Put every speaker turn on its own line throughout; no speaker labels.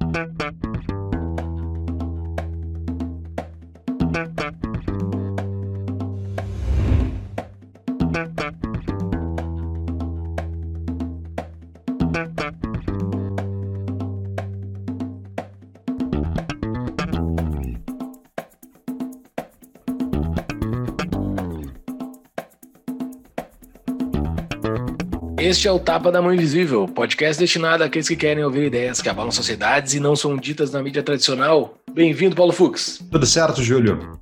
Thank you. Este é o Tapa da Mão Invisível, podcast destinado àqueles que querem ouvir ideias que abalam sociedades e não são ditas na mídia tradicional. Bem-vindo, Paulo Fux.
Tudo certo, Júlio?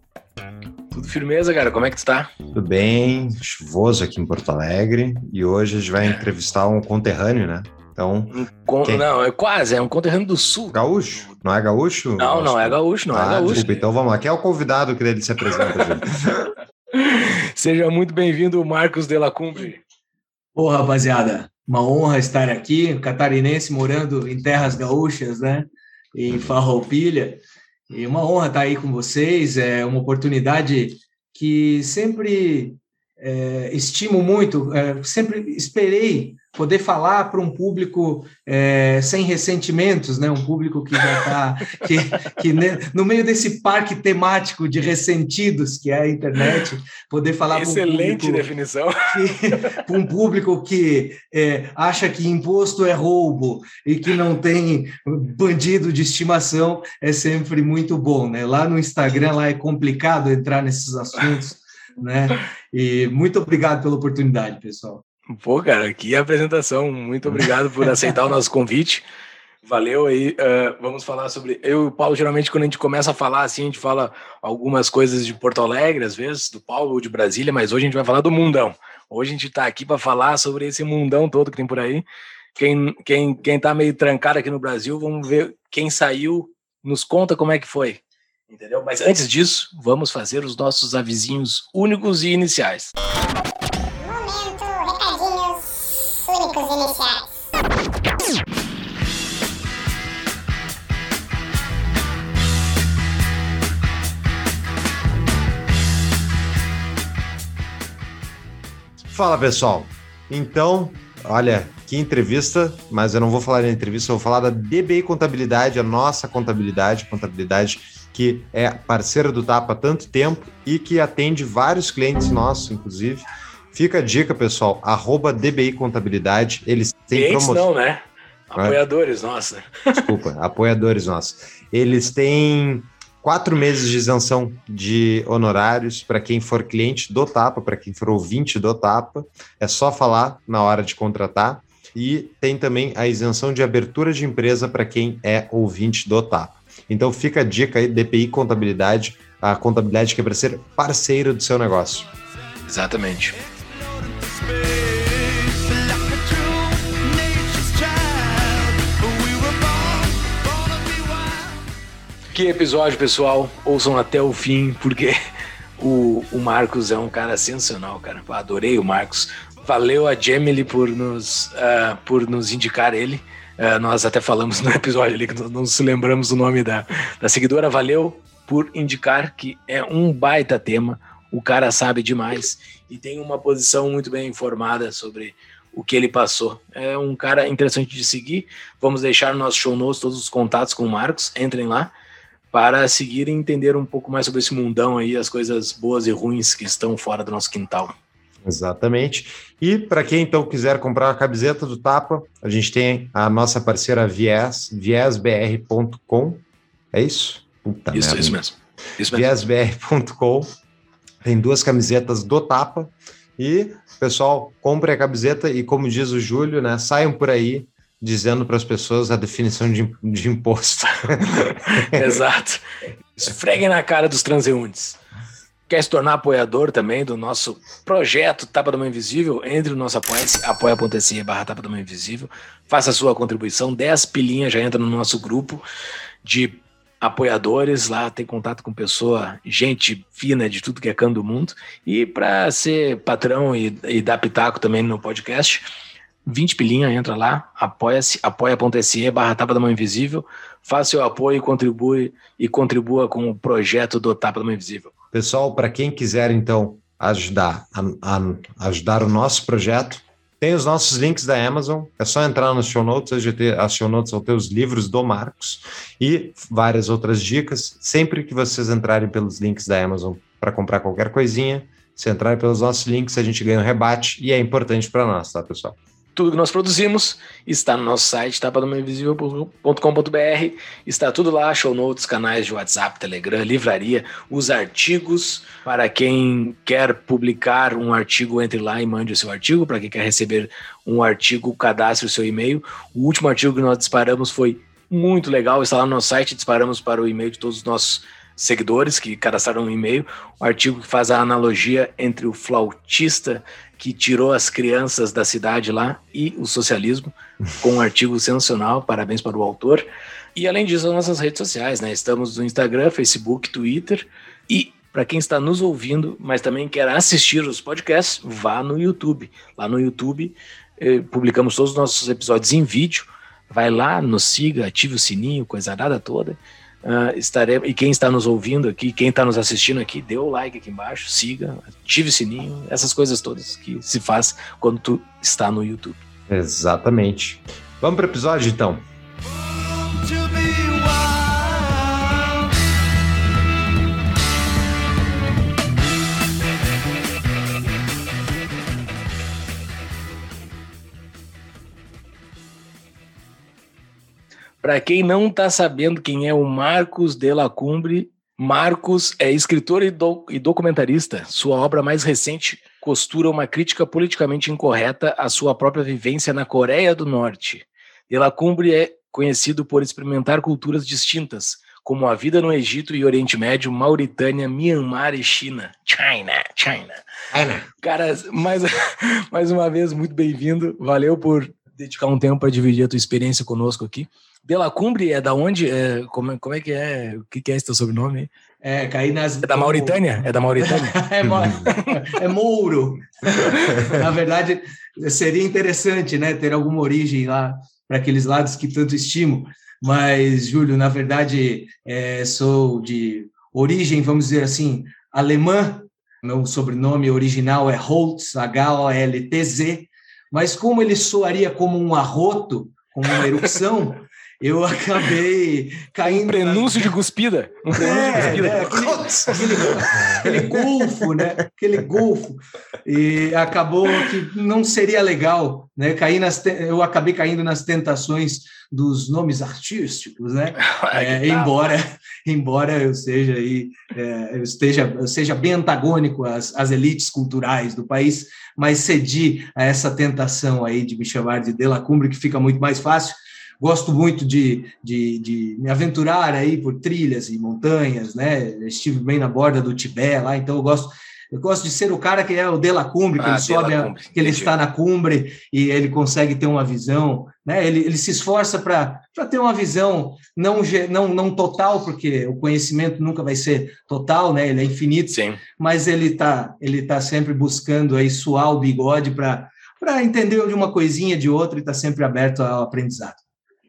Tudo firmeza, cara. Como é que tu tá?
Tudo bem, chuvoso aqui em Porto Alegre e hoje a gente vai entrevistar um conterrâneo, né? Então.
Um con... Não, é quase, é um conterrâneo do sul.
Gaúcho? Não é gaúcho?
Não, não é gaúcho, não é ah, é gaúcho.
Desculpa, então vamos lá. Quem é o convidado que ele se apresenta, Júlio?
Seja muito bem-vindo, Marcos de la Cumbre.
Ô, rapaziada, uma honra estar aqui, catarinense morando em terras gaúchas, né? Em Farroupilha. E uma honra estar aí com vocês, é uma oportunidade que sempre é, estimo muito, é, sempre esperei poder falar para um público é, sem ressentimentos, né? Um público que já está que, que no meio desse parque temático de ressentidos que é a internet, poder falar
excelente um definição
para um público que é, acha que imposto é roubo e que não tem bandido de estimação é sempre muito bom, né? Lá no Instagram lá é complicado entrar nesses assuntos, né? E muito obrigado pela oportunidade, pessoal.
Pô, cara, que apresentação. Muito obrigado por aceitar o nosso convite. Valeu aí. Uh, vamos falar sobre. Eu e o Paulo, geralmente, quando a gente começa a falar assim, a gente fala algumas coisas de Porto Alegre, às vezes, do Paulo ou de Brasília, mas hoje a gente vai falar do mundão. Hoje a gente está aqui para falar sobre esse mundão todo que tem por aí. Quem, quem, quem tá meio trancado aqui no Brasil, vamos ver quem saiu, nos conta como é que foi. Entendeu? Mas antes disso, vamos fazer os nossos avisinhos únicos e iniciais. iniciais.
Fala pessoal, então, olha, que entrevista, mas eu não vou falar da entrevista, eu vou falar da DBI Contabilidade, a nossa contabilidade, contabilidade que é parceira do TAPA há tanto tempo e que atende vários clientes nossos, inclusive. Fica a dica, pessoal, arroba DBI Contabilidade, eles têm
promoção. não, né? Apoiadores, nossa.
Desculpa, apoiadores nossos. Eles têm quatro meses de isenção de honorários para quem for cliente do Tapa, para quem for ouvinte do Tapa. É só falar na hora de contratar. E tem também a isenção de abertura de empresa para quem é ouvinte do Tapa. Então fica a dica aí, DPI Contabilidade, a contabilidade que é para ser parceiro do seu negócio.
Exatamente. Que episódio, pessoal. Ouçam até o fim, porque o, o Marcos é um cara sensacional, cara. Adorei o Marcos. Valeu a Gemily por nos, uh, por nos indicar ele. Uh, nós até falamos no episódio ali que não nos lembramos do nome da, da seguidora. Valeu por indicar que é um baita tema. O cara sabe demais e tem uma posição muito bem informada sobre o que ele passou. É um cara interessante de seguir. Vamos deixar no nosso show notes todos os contatos com o Marcos. Entrem lá para seguir e entender um pouco mais sobre esse mundão aí, as coisas boas e ruins que estão fora do nosso quintal.
Exatamente. E para quem então quiser comprar a camiseta do Tapa, a gente tem a nossa parceira Vies, viesbr.com. É isso?
Puta isso, merda. isso mesmo. Isso
mesmo. Viesbr.com. Tem duas camisetas do Tapa. E, pessoal, compre a camiseta e, como diz o Júlio, né, saiam por aí dizendo para as pessoas a definição de, de imposto.
Exato. Esfreguem na cara dos transeuntes. Quer se tornar apoiador também do nosso projeto Tapa da Mão Invisível? Entre no nosso apoia-se, apoia.se barra Tapa da Mão Invisível. Faça a sua contribuição, 10 pilinhas já entra no nosso grupo de apoiadores. Lá tem contato com pessoa, gente fina de tudo que é canto do mundo. E para ser patrão e, e dar pitaco também no podcast, 20 pilinha, entra lá, apoia-se, apoia.se barra Tapa da Mão Invisível, faça seu apoio e contribui e contribua com o projeto do Tapa da Mão Invisível.
Pessoal, para quem quiser então ajudar a, a, ajudar o nosso projeto, Tem os nossos links da Amazon, é só entrar nos show notes, as show notes vão ter os livros do Marcos e várias outras dicas. Sempre que vocês entrarem pelos links da Amazon para comprar qualquer coisinha, se entrarem pelos nossos links, a gente ganha um rebate e é importante para nós, tá, pessoal?
Tudo que nós produzimos está no nosso site, tapadomainvisível.com.br. Está tudo lá, show notes, canais de WhatsApp, Telegram, livraria, os artigos. Para quem quer publicar um artigo, entre lá e mande o seu artigo. Para quem quer receber um artigo, cadastre o seu e-mail. O último artigo que nós disparamos foi muito legal, está lá no nosso site, disparamos para o e-mail de todos os nossos seguidores que cadastraram um e-mail, um artigo que faz a analogia entre o flautista que tirou as crianças da cidade lá e o socialismo, com um artigo sensacional, parabéns para o autor. E além disso, as nossas redes sociais, né? Estamos no Instagram, Facebook, Twitter e para quem está nos ouvindo, mas também quer assistir os podcasts, vá no YouTube. Lá no YouTube eh, publicamos todos os nossos episódios em vídeo. Vai lá, nos siga, ative o sininho, coisa nada toda. Uh, estaremos, e quem está nos ouvindo aqui, quem está nos assistindo aqui, dê o like aqui embaixo, siga, ative o sininho, essas coisas todas que se faz quando tu está no YouTube.
Exatamente. Vamos para o episódio então.
Para quem não está sabendo quem é o Marcos de la Cumbre, Marcos é escritor e, do, e, documentarista. Sua obra mais recente costura uma crítica politicamente incorreta à sua própria vivência na Coreia do Norte. De la Cumbre é conhecido por experimentar culturas distintas, como a vida no Egito e Oriente Médio, Mauritânia, Myanmar e China. China, China. China. Cara, mais, mais uma vez, muito bem-vindo. Valeu por dedicar um tempo para dividir a tua experiência conosco aqui. Bela Cumbre é da onde? É, como, como é que é? O que, que é esse teu sobrenome?
É, cair nas.
É da Mauritânia? É da Mauritânia?
é, é Mouro. Na verdade, seria interessante, né, ter alguma origem lá para aqueles lados que tanto estimo. Mas, Júlio, na verdade, é, sou de origem, vamos dizer assim, alemã. Meu sobrenome original é Holtz, H-O-L-T-Z. Mas como ele soaria como um arroto, como uma erupção, eu acabei caindo. Um
prenúncio na... de cuspida. Um prenúncio
é, de cuspida. É, aquele, aquele, aquele golfo, né? Aquele golfo. E acabou que não seria legal, né? Cair nas, eu acabei caindo nas tentações dos nomes artísticos, né? É, embora, embora eu seja aí, é, eu esteja, eu seja bem antagônico às, às elites culturais do país, mas cedi a essa tentação aí de me chamar de Dela Cumbre, que fica muito mais fácil gosto muito de, de, de, me aventurar aí por trilhas e montanhas, né? Estive bem na borda do Tibete lá, então eu gosto eu gosto de ser o cara que é o de la cumbre, que ah, ele sobe, a, que ele está na cumbre e ele consegue ter uma visão, né? Ele, ele se esforça para ter uma visão não, não, não total, porque o conhecimento nunca vai ser total, né? Ele é infinito,
Sim.
mas ele está ele tá sempre buscando aí suar o bigode para para entender de uma coisinha de outra e está sempre aberto ao aprendizado.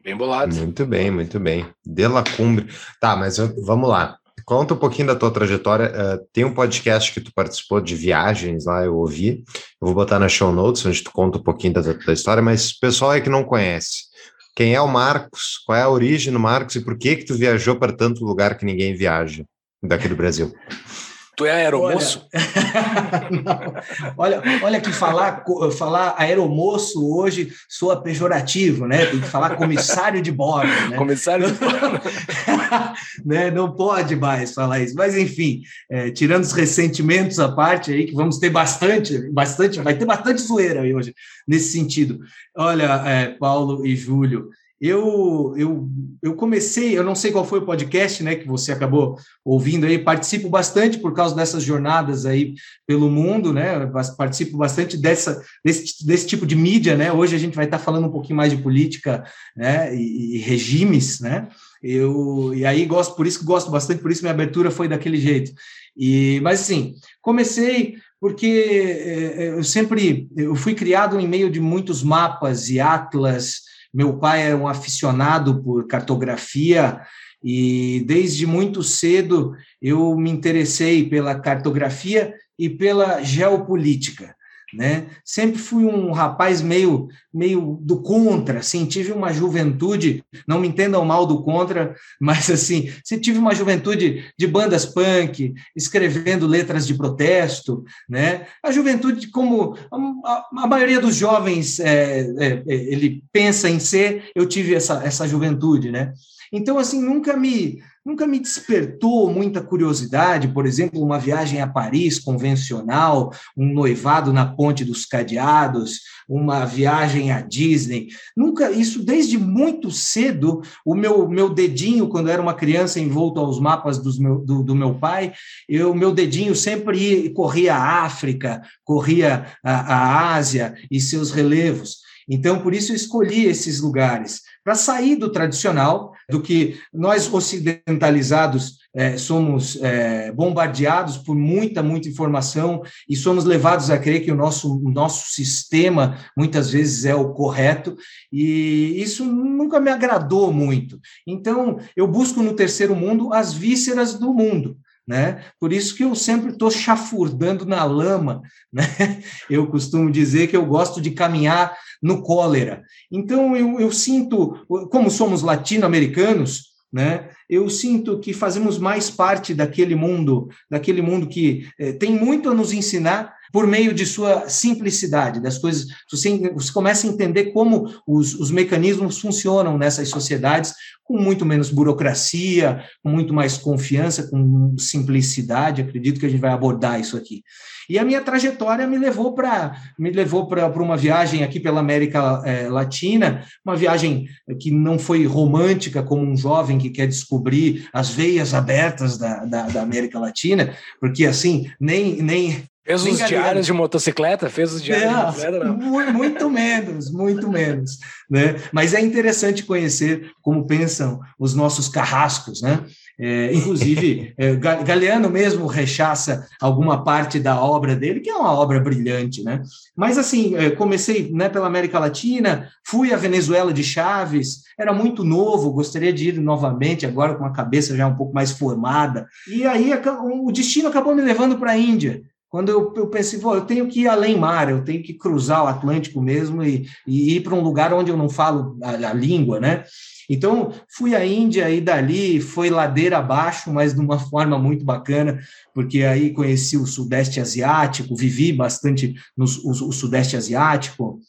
Bem bolado.
Muito bem, muito bem. De la Cumbre. Tá, mas eu, vamos lá. Conta um pouquinho da tua trajetória. Uh, tem um podcast que tu participou de viagens lá, eu ouvi. Eu vou botar na show notes, onde tu conta um pouquinho da, da história, mas o pessoal é que não conhece. Quem é o Marcos? Qual é a origem do Marcos e por que que tu viajou para tanto lugar que ninguém viaja daqui do Brasil?
Tu é aeromoço?
Olha, olha, olha que falar, falar aeromoço hoje soa pejorativo, né? Tem que falar comissário de bordo, né?
Comissário de bordo.
né? Não pode mais falar isso. Mas, enfim, é, tirando os ressentimentos à parte aí, que vamos ter bastante, bastante, vai ter bastante zoeira aí hoje, nesse sentido. Olha, é, Paulo e Júlio, eu, eu, eu comecei, eu não sei qual foi o podcast né, que você acabou ouvindo aí, participo bastante por causa dessas jornadas aí pelo mundo, né? Participo bastante dessa, desse, desse tipo de mídia, né? Hoje a gente vai estar falando um pouquinho mais de política né, e, e regimes, né? Eu, e aí gosto, por isso que gosto bastante, por isso minha abertura foi daquele jeito. E, mas assim, comecei porque é, é, eu sempre eu fui criado em meio de muitos mapas e atlas meu pai era um aficionado por cartografia e desde muito cedo eu me interessei pela cartografia e pela geopolítica. Né? Sempre fui um rapaz meio meio do contra, assim, tive uma juventude, não me entendam mal do contra, mas assim, se tive uma juventude de bandas punk, escrevendo letras de protesto, né? A juventude, como a, a maioria dos jovens, é, é, é, ele pensa em ser, eu tive essa, essa juventude, né? Então, assim, nunca me nunca me despertou muita curiosidade, por exemplo, uma viagem a Paris convencional, um noivado na Ponte dos Cadeados, uma viagem à Disney. Nunca, isso desde muito cedo, o meu, meu dedinho, quando era uma criança envolto aos mapas dos meu, do, do meu pai, o meu dedinho sempre ia, corria a África, corria a, a Ásia e seus relevos. Então, por isso eu escolhi esses lugares, para sair do tradicional, do que nós ocidentalizados é, somos é, bombardeados por muita, muita informação e somos levados a crer que o nosso, o nosso sistema muitas vezes é o correto, e isso nunca me agradou muito. Então, eu busco no terceiro mundo as vísceras do mundo. Né? Por isso que eu sempre estou chafurdando na lama, né? Eu costumo dizer que eu gosto de caminhar no cólera. Então, eu, eu sinto, como somos latino-americanos, né? Eu sinto que fazemos mais parte daquele mundo, daquele mundo que eh, tem muito a nos ensinar por meio de sua simplicidade, das coisas. Você, você começa a entender como os, os mecanismos funcionam nessas sociedades com muito menos burocracia, com muito mais confiança, com simplicidade. Acredito que a gente vai abordar isso aqui. E a minha trajetória me levou para me levou para uma viagem aqui pela América é, Latina, uma viagem que não foi romântica como um jovem que quer descobrir as veias abertas da, da, da América Latina, porque assim nem nem
Fez os diários de motocicleta? Fez os diários não, de
motocicleta? Não. Muito menos, muito menos. Né? Mas é interessante conhecer como pensam os nossos carrascos, né? É, inclusive, é, Galeano mesmo rechaça alguma parte da obra dele, que é uma obra brilhante, né? Mas, assim, é, comecei né, pela América Latina, fui à Venezuela de Chaves, era muito novo, gostaria de ir novamente, agora com a cabeça já um pouco mais formada. E aí o destino acabou me levando para a Índia. Quando eu, eu pensei, eu tenho que ir além mar, eu tenho que cruzar o Atlântico mesmo e, e ir para um lugar onde eu não falo a, a língua, né? Então, fui à Índia e dali foi ladeira abaixo, mas de uma forma muito bacana, porque aí conheci o Sudeste Asiático, vivi bastante no o, o Sudeste Asiático.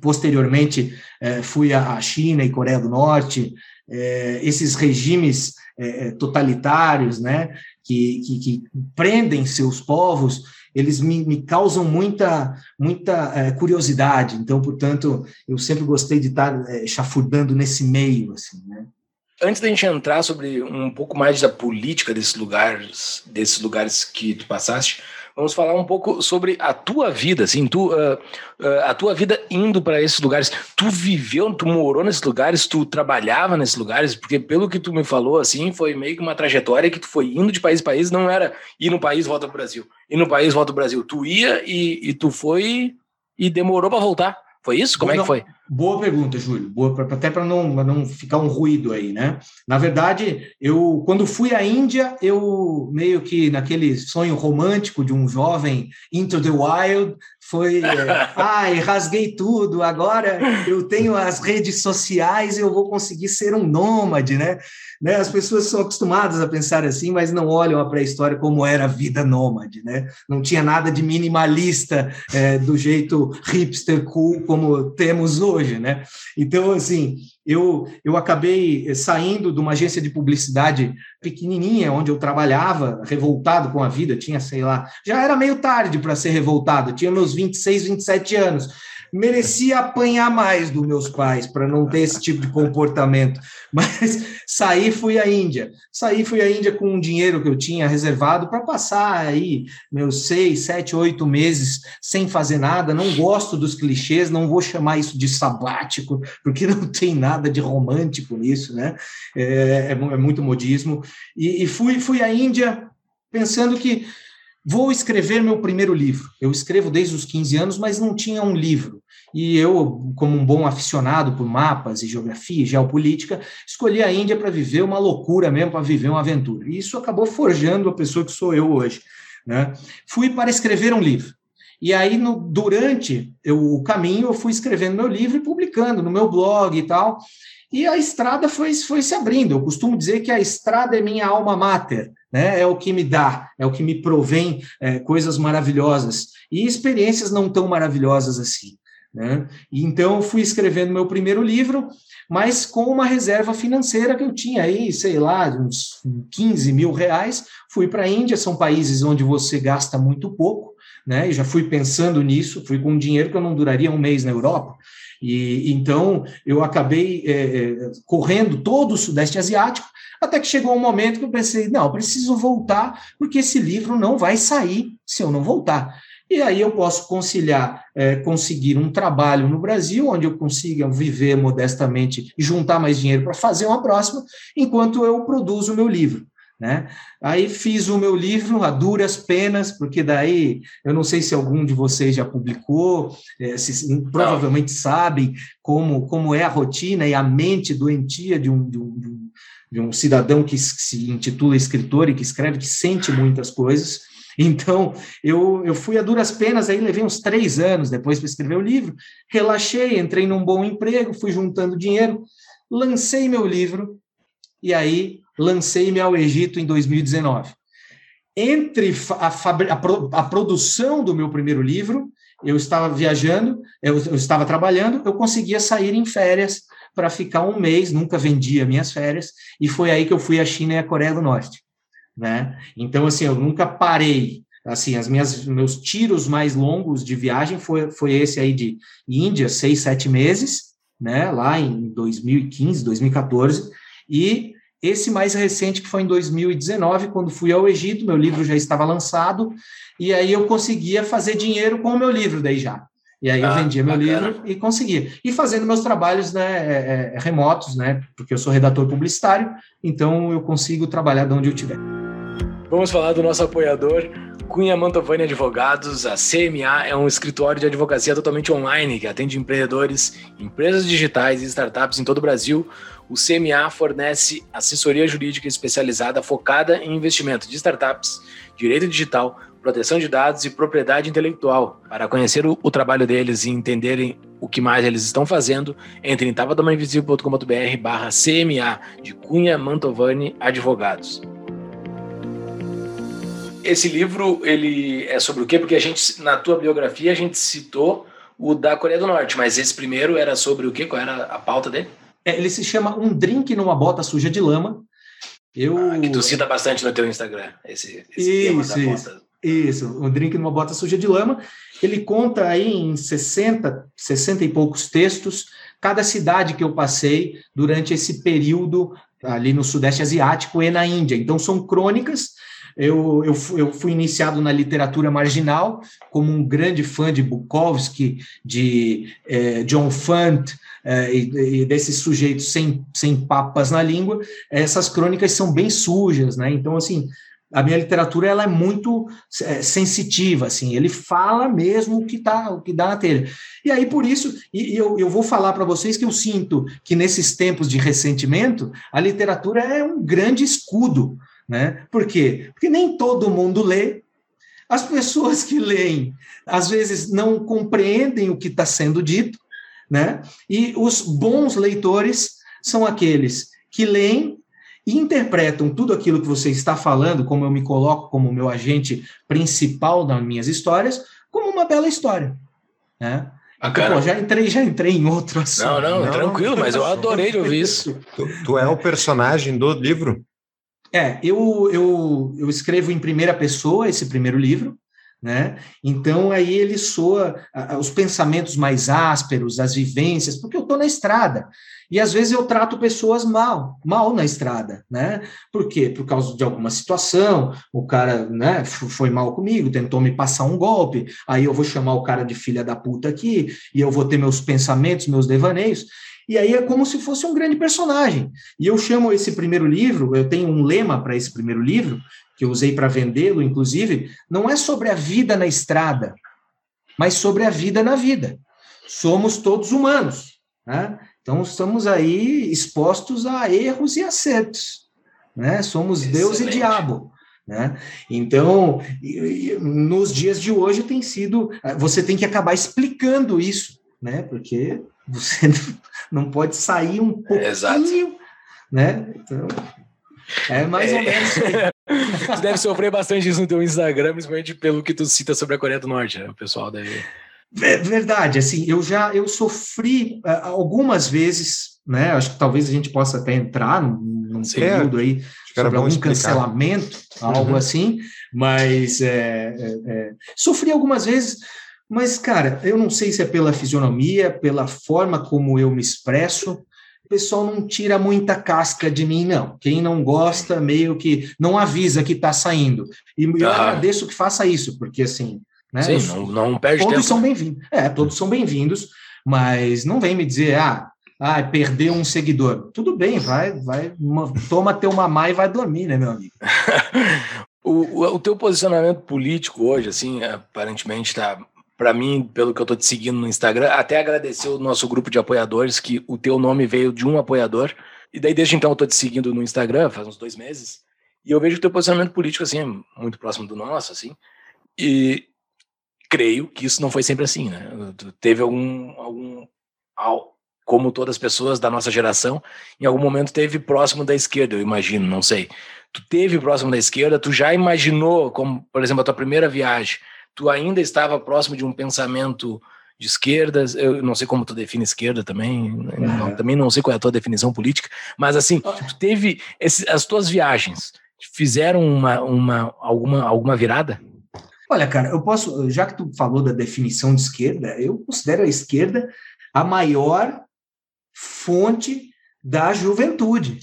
Posteriormente, eh, fui à China e Coreia do Norte, eh, esses regimes eh, totalitários, né, que, que, que prendem seus povos, eles me, me causam muita, muita é, curiosidade. Então, portanto, eu sempre gostei de estar é, chafurdando nesse meio, assim, né?
Antes da gente entrar sobre um pouco mais da política desses lugares, desses lugares que tu passaste, vamos falar um pouco sobre a tua vida, assim, tu, uh, uh, a tua vida indo para esses lugares. Tu viveu, tu morou nesses lugares, tu trabalhava nesses lugares, porque pelo que tu me falou, assim, foi meio que uma trajetória que tu foi indo de país em país, não era ir no país volta pro Brasil, ir no país volta pro Brasil. Tu ia e, e tu foi e demorou para voltar. Foi isso? Como é que foi?
Boa pergunta, Júlio. Boa, até para não, não ficar um ruído aí, né? Na verdade, eu quando fui à Índia, eu meio que naquele sonho romântico de um jovem into the wild, foi, é, ai, rasguei tudo, agora eu tenho as redes sociais, eu vou conseguir ser um nômade, né? né? As pessoas são acostumadas a pensar assim, mas não olham a pré-história como era a vida nômade, né? Não tinha nada de minimalista é, do jeito hipster cool como temos hoje, né? Então, assim, eu, eu acabei saindo de uma agência de publicidade pequenininha, onde eu trabalhava, revoltado com a vida, tinha, sei lá, já era meio tarde para ser revoltado, tinha meus 26, 27 anos merecia apanhar mais dos meus pais para não ter esse tipo de comportamento. Mas saí fui à Índia. Saí fui à Índia com um dinheiro que eu tinha reservado para passar aí meus seis, sete, oito meses sem fazer nada. Não gosto dos clichês, não vou chamar isso de sabático, porque não tem nada de romântico nisso, né? É, é, é muito modismo. E, e fui, fui à Índia pensando que Vou escrever meu primeiro livro. Eu escrevo desde os 15 anos, mas não tinha um livro. E eu, como um bom aficionado por mapas e geografia e geopolítica, escolhi a Índia para viver uma loucura mesmo, para viver uma aventura. E isso acabou forjando a pessoa que sou eu hoje. Né? Fui para escrever um livro. E aí, no, durante eu, o caminho, eu fui escrevendo meu livro e publicando no meu blog e tal. E a estrada foi, foi se abrindo. Eu costumo dizer que a estrada é minha alma mater, né? é o que me dá, é o que me provém é, coisas maravilhosas e experiências não tão maravilhosas assim. Né? Então, fui escrevendo meu primeiro livro, mas com uma reserva financeira que eu tinha aí, sei lá, uns 15 mil reais. Fui para a Índia, são países onde você gasta muito pouco, né? E já fui pensando nisso, fui com um dinheiro que eu não duraria um mês na Europa. E então eu acabei é, correndo todo o Sudeste Asiático, até que chegou um momento que eu pensei, não, eu preciso voltar, porque esse livro não vai sair se eu não voltar. E aí eu posso conciliar, é, conseguir um trabalho no Brasil, onde eu consiga viver modestamente e juntar mais dinheiro para fazer uma próxima, enquanto eu produzo o meu livro. Né? Aí fiz o meu livro a duras penas, porque daí eu não sei se algum de vocês já publicou, é, se, provavelmente sabem como, como é a rotina e a mente doentia de um, de um, de um cidadão que se intitula escritor e que escreve, que sente muitas coisas. Então, eu, eu fui a duras penas, aí levei uns três anos depois para escrever o livro, relaxei, entrei num bom emprego, fui juntando dinheiro, lancei meu livro, e aí lancei-me ao Egito em 2019. Entre a, a, a, produção do meu primeiro livro, eu estava viajando, eu, eu estava trabalhando, eu conseguia sair em férias para ficar um mês, nunca vendia minhas férias, e foi aí que eu fui à China e à Coreia do Norte né? Então, assim, eu nunca parei. Assim, as minhas meus tiros mais longos de viagem foi, foi esse aí de Índia, seis, sete meses, né? Lá em 2015, 2014, e esse mais recente que foi em 2019, quando fui ao Egito, meu livro já estava lançado, e aí eu conseguia fazer dinheiro com o meu livro daí já. E aí eu ah, vendia meu bacana. livro e conseguia. E fazendo meus trabalhos né, é, é, remotos, né? Porque eu sou redator publicitário, então eu consigo trabalhar de onde eu estiver.
Vamos falar do nosso apoiador, Cunha Mantovani Advogados. A CMA é um escritório de advocacia totalmente online que atende empreendedores, empresas digitais e startups em todo o Brasil. O CMA fornece assessoria jurídica especializada focada em investimento de startups, direito digital, proteção de dados e propriedade intelectual. Para conhecer o, o trabalho deles e entenderem o que mais eles estão fazendo, entre em tavadamainvisível.com.br barra CMA de Cunha Mantovani Advogados esse livro, ele é sobre o quê? Porque a gente, na tua biografia, a gente citou o da Coreia do Norte, mas esse primeiro era sobre o quê? Qual era a pauta dele?
É, ele se chama Um Drink numa Bota Suja de Lama.
Eu... Ah, que tu cita bastante no teu Instagram, esse, esse
isso, tema da isso. bota. Isso, Um Drink numa Bota Suja de Lama. Ele conta aí em 60, 60 e poucos textos, cada cidade que eu passei durante esse período ali no Sudeste Asiático e na Índia. Então, são crônicas eu, eu, eu fui iniciado na literatura marginal, como um grande fã de Bukowski, de eh, John Fant, eh, e, e, desses sujeitos sem, sem papas na língua. Essas crônicas são bem sujas, né? Então, assim, a minha literatura ela é muito é, sensitiva, assim, ele fala mesmo o que tá, o que dá na telha. E aí, por isso, e, e eu, eu vou falar para vocês que eu sinto que nesses tempos de ressentimento, a literatura é um grande escudo né? Por quê? Porque nem todo mundo lê. As pessoas que leem, às vezes, não compreendem o que está sendo dito, né? E os bons leitores são aqueles que leem e interpretam tudo aquilo que você está falando, como eu me coloco como meu agente principal nas minhas histórias, como uma bela história, né? Então, pô, já entrei, já entrei em outro assunto.
Não, não, não tranquilo, mas eu adorei de ouvir isso.
Tu, tu, é o personagem do livro?
É, eu, eu, eu escrevo em primeira pessoa esse primeiro livro, né? Então aí ele soa os pensamentos mais ásperos, as vivências, porque eu estou na estrada. E às vezes eu trato pessoas mal, mal na estrada, né? Por quê? Por causa de alguma situação, o cara, né, foi mal comigo, tentou me passar um golpe, aí eu vou chamar o cara de filha da puta aqui, e eu vou ter meus pensamentos, meus devaneios. E aí é como se fosse um grande personagem. E eu chamo esse primeiro livro, eu tenho um lema para esse primeiro livro, que eu usei para vendê-lo, inclusive, não é sobre a vida na estrada, mas sobre a vida na vida. Somos todos humanos. Né? Então, estamos aí expostos a erros e acertos. Né? Somos Excelente. Deus e diabo. Né? Então, nos dias de hoje tem sido, você tem que acabar explicando isso, né? Porque você não pode sair um pouquinho, Exato. né? Então, é mais ou menos isso aí.
tu deve sofrer bastante isso no teu Instagram, principalmente pelo que tu cita sobre a Coreia do Norte, né? O pessoal deve...
Verdade, assim, eu já eu sofri uh, algumas vezes, né? Acho que talvez a gente possa até entrar num, num período aí sobre algum explicar. cancelamento, algo uhum. assim, mas é, é, é, sofri algumas vezes, mas, cara, eu não sei se é pela fisionomia, pela forma como eu me expresso, o pessoal não tira muita casca de mim, não. Quem não gosta, meio que não avisa que está saindo. E eu ah. agradeço que faça isso, porque assim. Né,
Sim, não, não perde
todos
tempo.
são bem-vindos. É, todos são bem-vindos, mas não vem me dizer, ah, ah, perdeu um seguidor. Tudo bem, vai, vai, uma, toma teu mamá e vai dormir, né, meu amigo?
o, o, o teu posicionamento político hoje, assim, aparentemente está para mim, pelo que eu tô te seguindo no Instagram, até agradecer o nosso grupo de apoiadores, que o teu nome veio de um apoiador. E daí, desde então, eu tô te seguindo no Instagram, faz uns dois meses. E eu vejo o teu posicionamento político, assim, é muito próximo do nosso, assim. E creio que isso não foi sempre assim, né? Teve algum, algum como todas as pessoas da nossa geração, em algum momento teve próximo da esquerda, eu imagino, não sei. Tu teve próximo da esquerda, tu já imaginou, como, por exemplo, a tua primeira viagem, tu ainda estava próximo de um pensamento de esquerdas, eu não sei como tu define esquerda também, não, também não sei qual é a tua definição política, mas assim, tu teve esse, as tuas viagens fizeram uma, uma alguma alguma virada?
Olha, cara, eu posso, já que tu falou da definição de esquerda, eu considero a esquerda a maior fonte da juventude,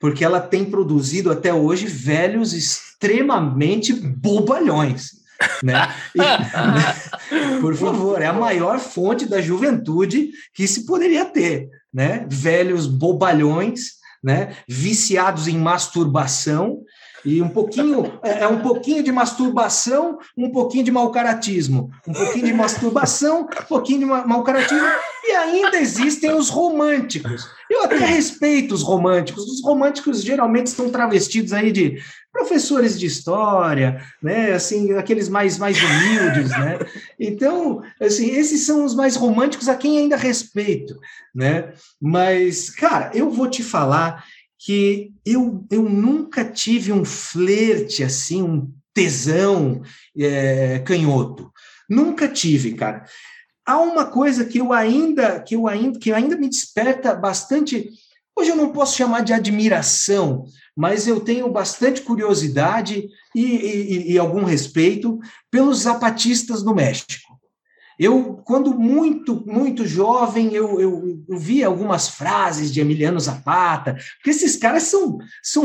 porque ela tem produzido até hoje velhos extremamente bobalhões. Né? E, né? Por favor, é a maior fonte da juventude que se poderia ter, né? Velhos bobalhões, né? Viciados em masturbação e um pouquinho é, é um pouquinho de masturbação, um pouquinho de malcaratismo, um pouquinho de masturbação, um pouquinho de malcaratismo e ainda existem os românticos. Eu até respeito os românticos. Os românticos geralmente estão travestidos aí de professores de história, né? Assim, aqueles mais mais humildes, né? Então, assim, esses são os mais românticos a quem ainda respeito, né? Mas, cara, eu vou te falar que eu, eu nunca tive um flerte assim, um tesão é, canhoto. Nunca tive, cara há uma coisa que eu ainda que eu ainda que ainda me desperta bastante hoje eu não posso chamar de admiração mas eu tenho bastante curiosidade e, e, e algum respeito pelos zapatistas do México eu, quando muito, muito jovem, eu, eu, eu vi algumas frases de Emiliano Zapata, porque esses caras são, são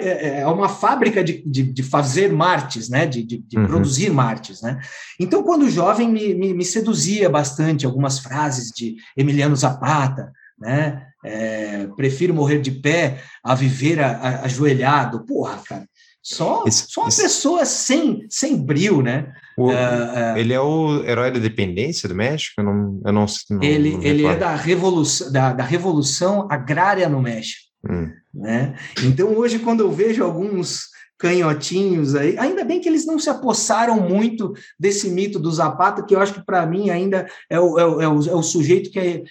é, é, é uma fábrica de, de, de fazer martes, né? de, de, de uhum. produzir martes. Né? Então, quando jovem, me, me, me, seduzia bastante algumas frases de Emiliano Zapata, né? É, prefiro morrer de pé a viver a, a, ajoelhado. Porra, cara, só, esse, só uma esse... pessoa sem, sem brilho, né?
O, uh, ele é o herói da dependência do México? Eu não, eu não, não
Ele, não ele é da revolução, da, da revolução agrária no México. Hum. Né? Então, hoje, quando eu vejo alguns canhotinhos aí, ainda bem que eles não se apossaram muito desse mito do Zapata, que eu acho que para mim ainda é o, é, o, é, o, é o sujeito que é,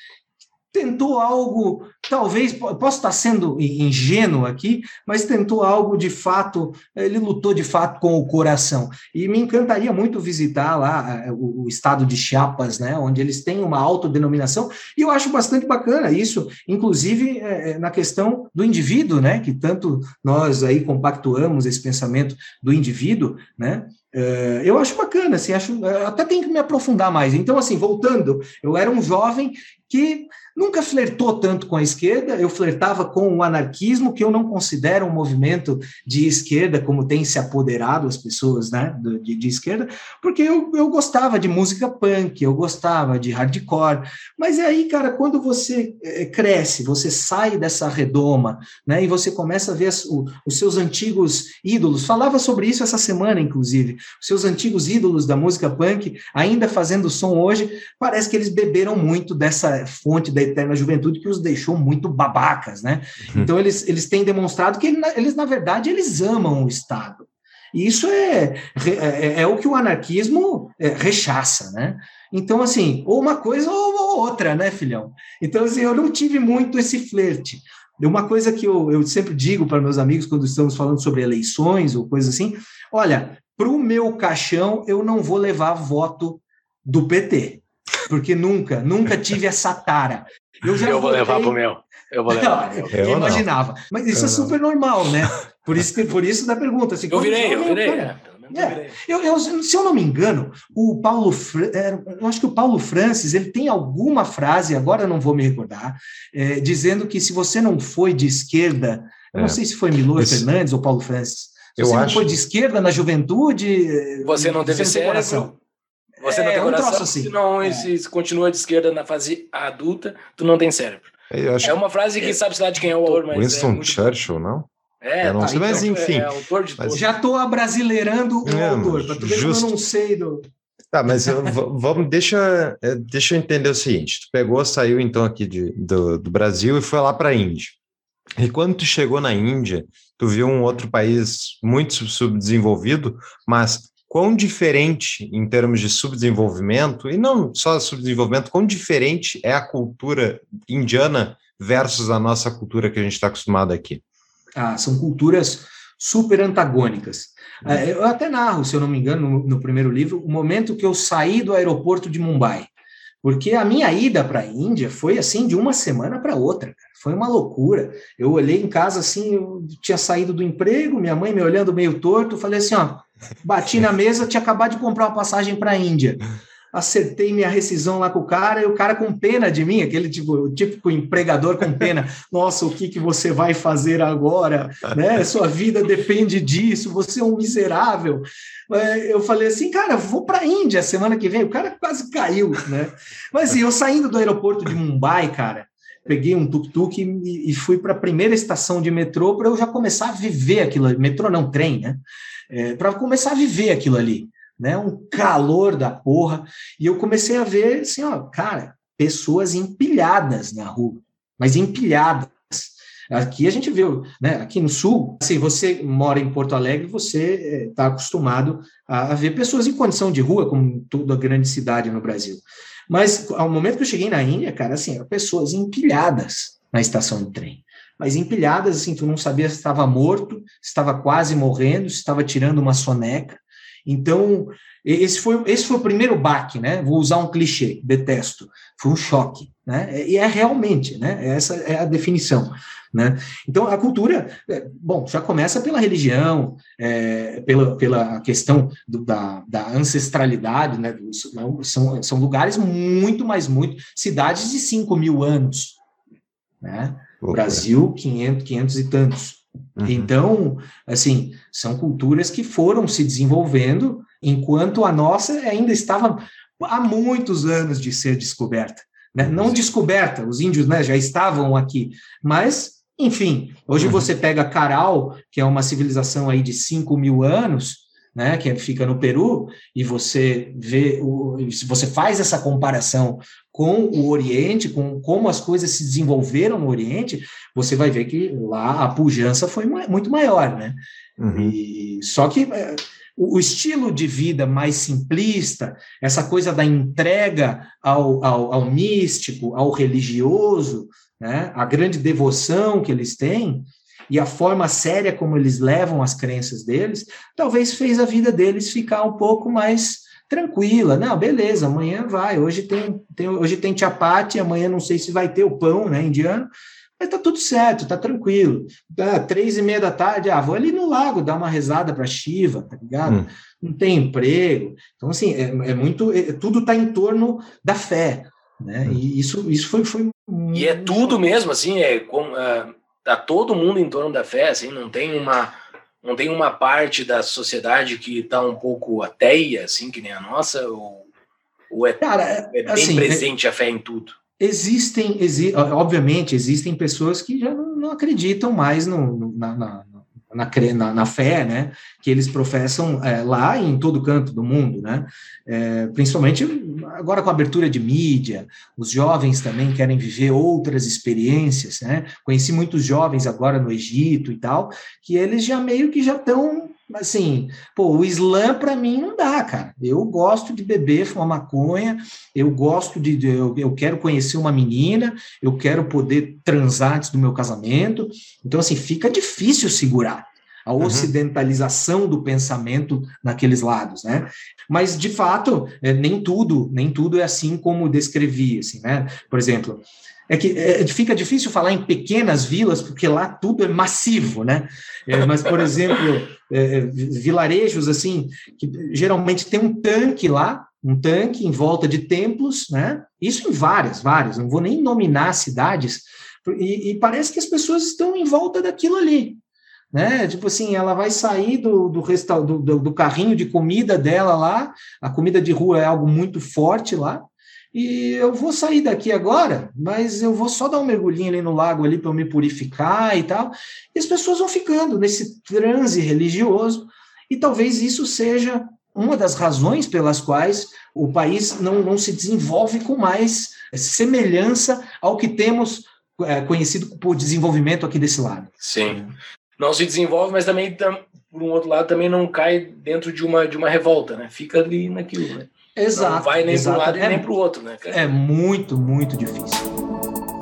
tentou algo, talvez, posso estar sendo ingênuo aqui, mas tentou algo de fato, ele lutou de fato com o coração. E me encantaria muito visitar lá o, estado de Chiapas, né, onde eles têm uma autodenominação, e eu acho bastante bacana isso, inclusive é, na questão do indivíduo, né, que tanto nós aí compactuamos esse pensamento do indivíduo, né, eu acho bacana, assim, acho, até tenho que me aprofundar mais. Então, assim, voltando, eu era um jovem que nunca flertou tanto com a esquerda, eu flertava com o anarquismo, que eu não considero um movimento de esquerda, como tem se apoderado as pessoas né, de, de esquerda, porque eu, eu gostava de música punk, eu gostava de hardcore, mas é aí, cara, quando você é, cresce, você sai dessa redoma, né, e você começa a ver as, o, os seus antigos ídolos, falava sobre isso essa semana, inclusive, os seus antigos ídolos da música punk, ainda fazendo som hoje, parece que eles beberam muito dessa fonte da eterna juventude que os deixou muito babacas, né? Uhum. Então eles, eles têm demonstrado que eles, na verdade, eles amam o Estado. E isso é, é, é o que o anarquismo é, rechaça, né? Então, assim, ou uma coisa ou outra, né, filhão? Então, assim, eu não tive muito esse flerte. Uma coisa que eu, eu sempre digo para meus amigos quando estamos falando sobre eleições ou coisa assim, olha, para o meu caixão eu não vou levar voto do PT, porque nunca, nunca tive essa tara.
Eu, já eu vou levar para o meu. Eu vou levar.
Não, eu, eu imaginava. Mas isso eu é super não. normal, né? Por isso, por isso da pergunta. Assim,
eu virei, eu virei. Cara,
é, eu, eu, se eu não me engano, o Paulo, é, eu acho que o Paulo Francis, ele tem alguma frase, agora não vou me recordar, é, dizendo que se você não foi de esquerda, eu não é. sei se foi Milor Esse... Fernandes ou Paulo Francis, se eu você acho... não foi de esquerda na juventude,
você não teve você coração. Você não tem coração, um assim. se não é. se continua de esquerda na fase adulta, tu não tem cérebro. É uma frase que sabe se lá de quem é o autor, mas
Winston Churchill, não?
É, eu não tá, sei, mas então, enfim. É,
autor de mas... Já estou abrasileirando o é, autor, para tu ver justo. eu não sei do.
Tá, mas eu, vamos, deixa, é, deixa eu entender o seguinte: tu pegou, saiu então aqui de, do, do Brasil e foi lá para a Índia. E quando tu chegou na Índia, tu viu um outro país muito subdesenvolvido, mas quão diferente em termos de subdesenvolvimento, e não só subdesenvolvimento, quão diferente é a cultura indiana versus a nossa cultura que a gente está acostumado aqui?
Ah, são culturas super antagônicas. Uhum. É, eu até narro, se eu não me engano, no, no, primeiro livro, o momento que eu saí do aeroporto de Mumbai. Porque a minha ida para a Índia foi assim de uma semana para outra. Foi uma loucura. Eu olhei em casa assim, eu tinha saído do emprego, minha mãe me olhando meio torto, falei assim, ó, bati na mesa, tinha acabado de comprar uma passagem para a Índia acertei minha rescisão lá com o cara, e o cara com pena de mim, aquele tipo, o típico empregador com pena. Nossa, o que, que você vai fazer agora? Né? Sua vida depende disso, você é um miserável. É, eu falei assim, cara, vou para a Índia semana que vem. O cara quase caiu, né? Mas assim, eu saindo do aeroporto de Mumbai, cara, peguei um tuk-tuk e, e, fui para a primeira estação de metrô para eu já começar a viver aquilo. Metrô não, trem, né? É, para começar a viver aquilo ali né? Um calor da porra. E eu comecei a ver, assim, ó, cara, pessoas empilhadas na rua, mas empilhadas. Aqui a gente viu, né? Aqui no sul, assim, você mora em Porto Alegre, você está eh, acostumado a, a, ver pessoas em condição de rua, como toda grande cidade no Brasil. Mas ao momento que eu cheguei na Índia, cara, assim, pessoas empilhadas na estação de trem. Mas empilhadas, assim, tu não sabia se estava morto, se estava quase morrendo, se estava tirando uma soneca. Então, esse foi, esse foi o primeiro baque, né? Vou usar um clichê, detesto. Foi um choque, né? E é realmente, né? Essa é a definição, né? Então, a cultura, é, bom, já começa pela religião, é, pela, pela questão do, da, da ancestralidade, né? São, são lugares muito, mais muito, cidades de 5 mil anos, né? Brasil, 500, 500 e tantos. Uhum. Então, assim, são culturas que foram se desenvolvendo enquanto a nossa ainda estava há muitos anos de ser descoberta. Né? Não descoberta, os índios né, já estavam aqui, mas, enfim, hoje uhum. você pega Caral, que é uma civilização aí de 5 mil anos, né, que fica no Peru, e você vê, o, você faz essa comparação com o Oriente, com como as coisas se desenvolveram no Oriente, você vai ver que lá a pujança foi muito maior, né? Uhum. E, só que é, o, estilo de vida mais simplista, essa coisa da entrega ao, ao, ao místico, ao religioso, né, a grande devoção que eles têm, e a forma séria como eles levam as crenças deles, talvez fez a vida deles ficar um pouco mais tranquila. Não, beleza, amanhã vai. Hoje tem, tem hoje tem chapati, amanhã não sei se vai ter o pão, né, indiano. Mas tá tudo certo, tá tranquilo. Tá, três e meia da tarde, ah, vou ali no lago dar uma rezada para Shiva, tá ligado? Hum. Não tem emprego. Então, assim, é, é muito. É, tudo tá em torno da fé. Né? Hum. E isso, isso foi, foi.
E é tudo mesmo, assim, é, com, uh, tá todo mundo em torno da fé, assim, não tem uma não tem uma parte da sociedade que está um pouco ateia, assim, que nem a nossa, ou, ou é, Cara, é bem assim, presente a fé em tudo?
Existem, exi obviamente, existem pessoas que já não, não acreditam mais no, no na, na, na, na, na, fé, né, que eles professam é, lá em todo canto do mundo, né, é, principalmente agora com a abertura de mídia, os jovens também querem viver outras experiências, né, conheci muitos jovens agora no Egito e tal, que eles já meio que já estão assim, pô, o Islã para mim não dá, cara. Eu gosto de beber, fumar maconha, eu gosto de, de eu, eu, quero conhecer uma menina, eu quero poder transar antes do meu casamento. Então, assim, fica difícil segurar a uhum. ocidentalização do pensamento naqueles lados, né? Mas de fato, é, nem tudo, nem tudo é assim como descrevi, assim, né? Por exemplo, é que é, fica difícil falar em pequenas vilas, porque lá tudo é massivo, né? É, mas, por exemplo, é, vilarejos, assim, que geralmente tem um tanque lá, um tanque em volta de templos, né? Isso em várias, várias, não vou nem nominar cidades, e, e parece que as pessoas estão em volta daquilo ali, né? Tipo assim, ela vai sair do, do, do, do carrinho de comida dela lá, a comida de rua é algo muito forte lá, e eu vou sair daqui agora, mas eu vou só dar um mergulhinho ali no lago ali para eu me purificar e tal. E as pessoas vão ficando nesse transe religioso, e talvez isso seja uma das razões pelas quais o país não, não se desenvolve com mais semelhança ao que temos é, conhecido por desenvolvimento aqui desse lado.
Sim. Não se desenvolve, mas também, por um outro lado, também não cai dentro de uma, de uma revolta, né? Fica ali naquilo, né?
Exato.
Não vai nem
para
um lado é, nem para o outro, né,
cara? É muito, muito difícil.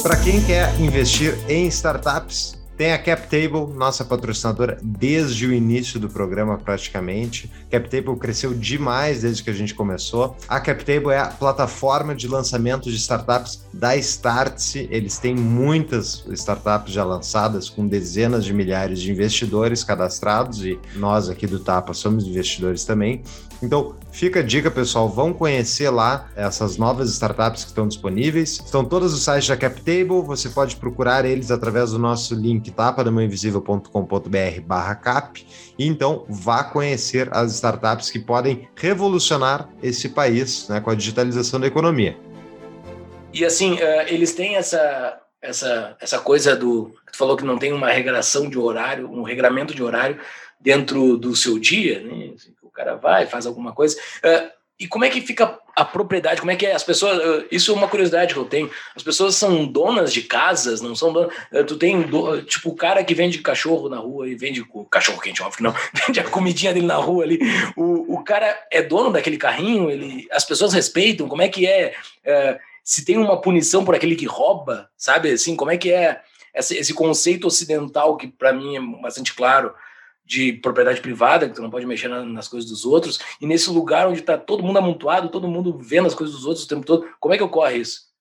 Para quem quer investir em startups, tem a CapTable, nossa patrocinadora desde o início do programa praticamente. CapTable cresceu demais desde que a gente começou. A CapTable é a plataforma de lançamento de startups da Startse. Eles têm muitas startups já lançadas com dezenas de milhares de investidores cadastrados e nós aqui do Tapa somos investidores também. Então, fica a dica, pessoal, vão conhecer lá essas novas startups que estão disponíveis. Estão todos os sites da CapTable, você pode procurar eles através do nosso link tapadamãoinvisível.com.br barra cap. E então, vá conhecer as startups que podem revolucionar esse país né, com a digitalização da economia.
E assim, uh, eles têm essa, essa, essa coisa do. Tu falou que não tem uma regração de horário, um regramento de horário dentro do seu dia, né? Cara vai, faz alguma coisa. Uh, e como é que fica a propriedade? Como é que é? As pessoas. Uh, isso é uma curiosidade que eu tenho. As pessoas são donas de casas, não são donas. Uh, tu tem, do, tipo, o cara que vende cachorro na rua e vende. Cachorro quente, óbvio não. Vende a comidinha dele na rua ali. O, o cara é dono daquele carrinho, ele, as pessoas respeitam. Como é que é? se tem uma punição por aquele que rouba, sabe? Assim, como é que é esse, esse conceito ocidental que para mim é bastante claro de propriedade privada, que tu não pode mexer nas coisas dos outros, e nesse lugar onde está todo mundo amontoado, todo mundo vendo as coisas dos outros o tempo todo, como é que ocorre isso?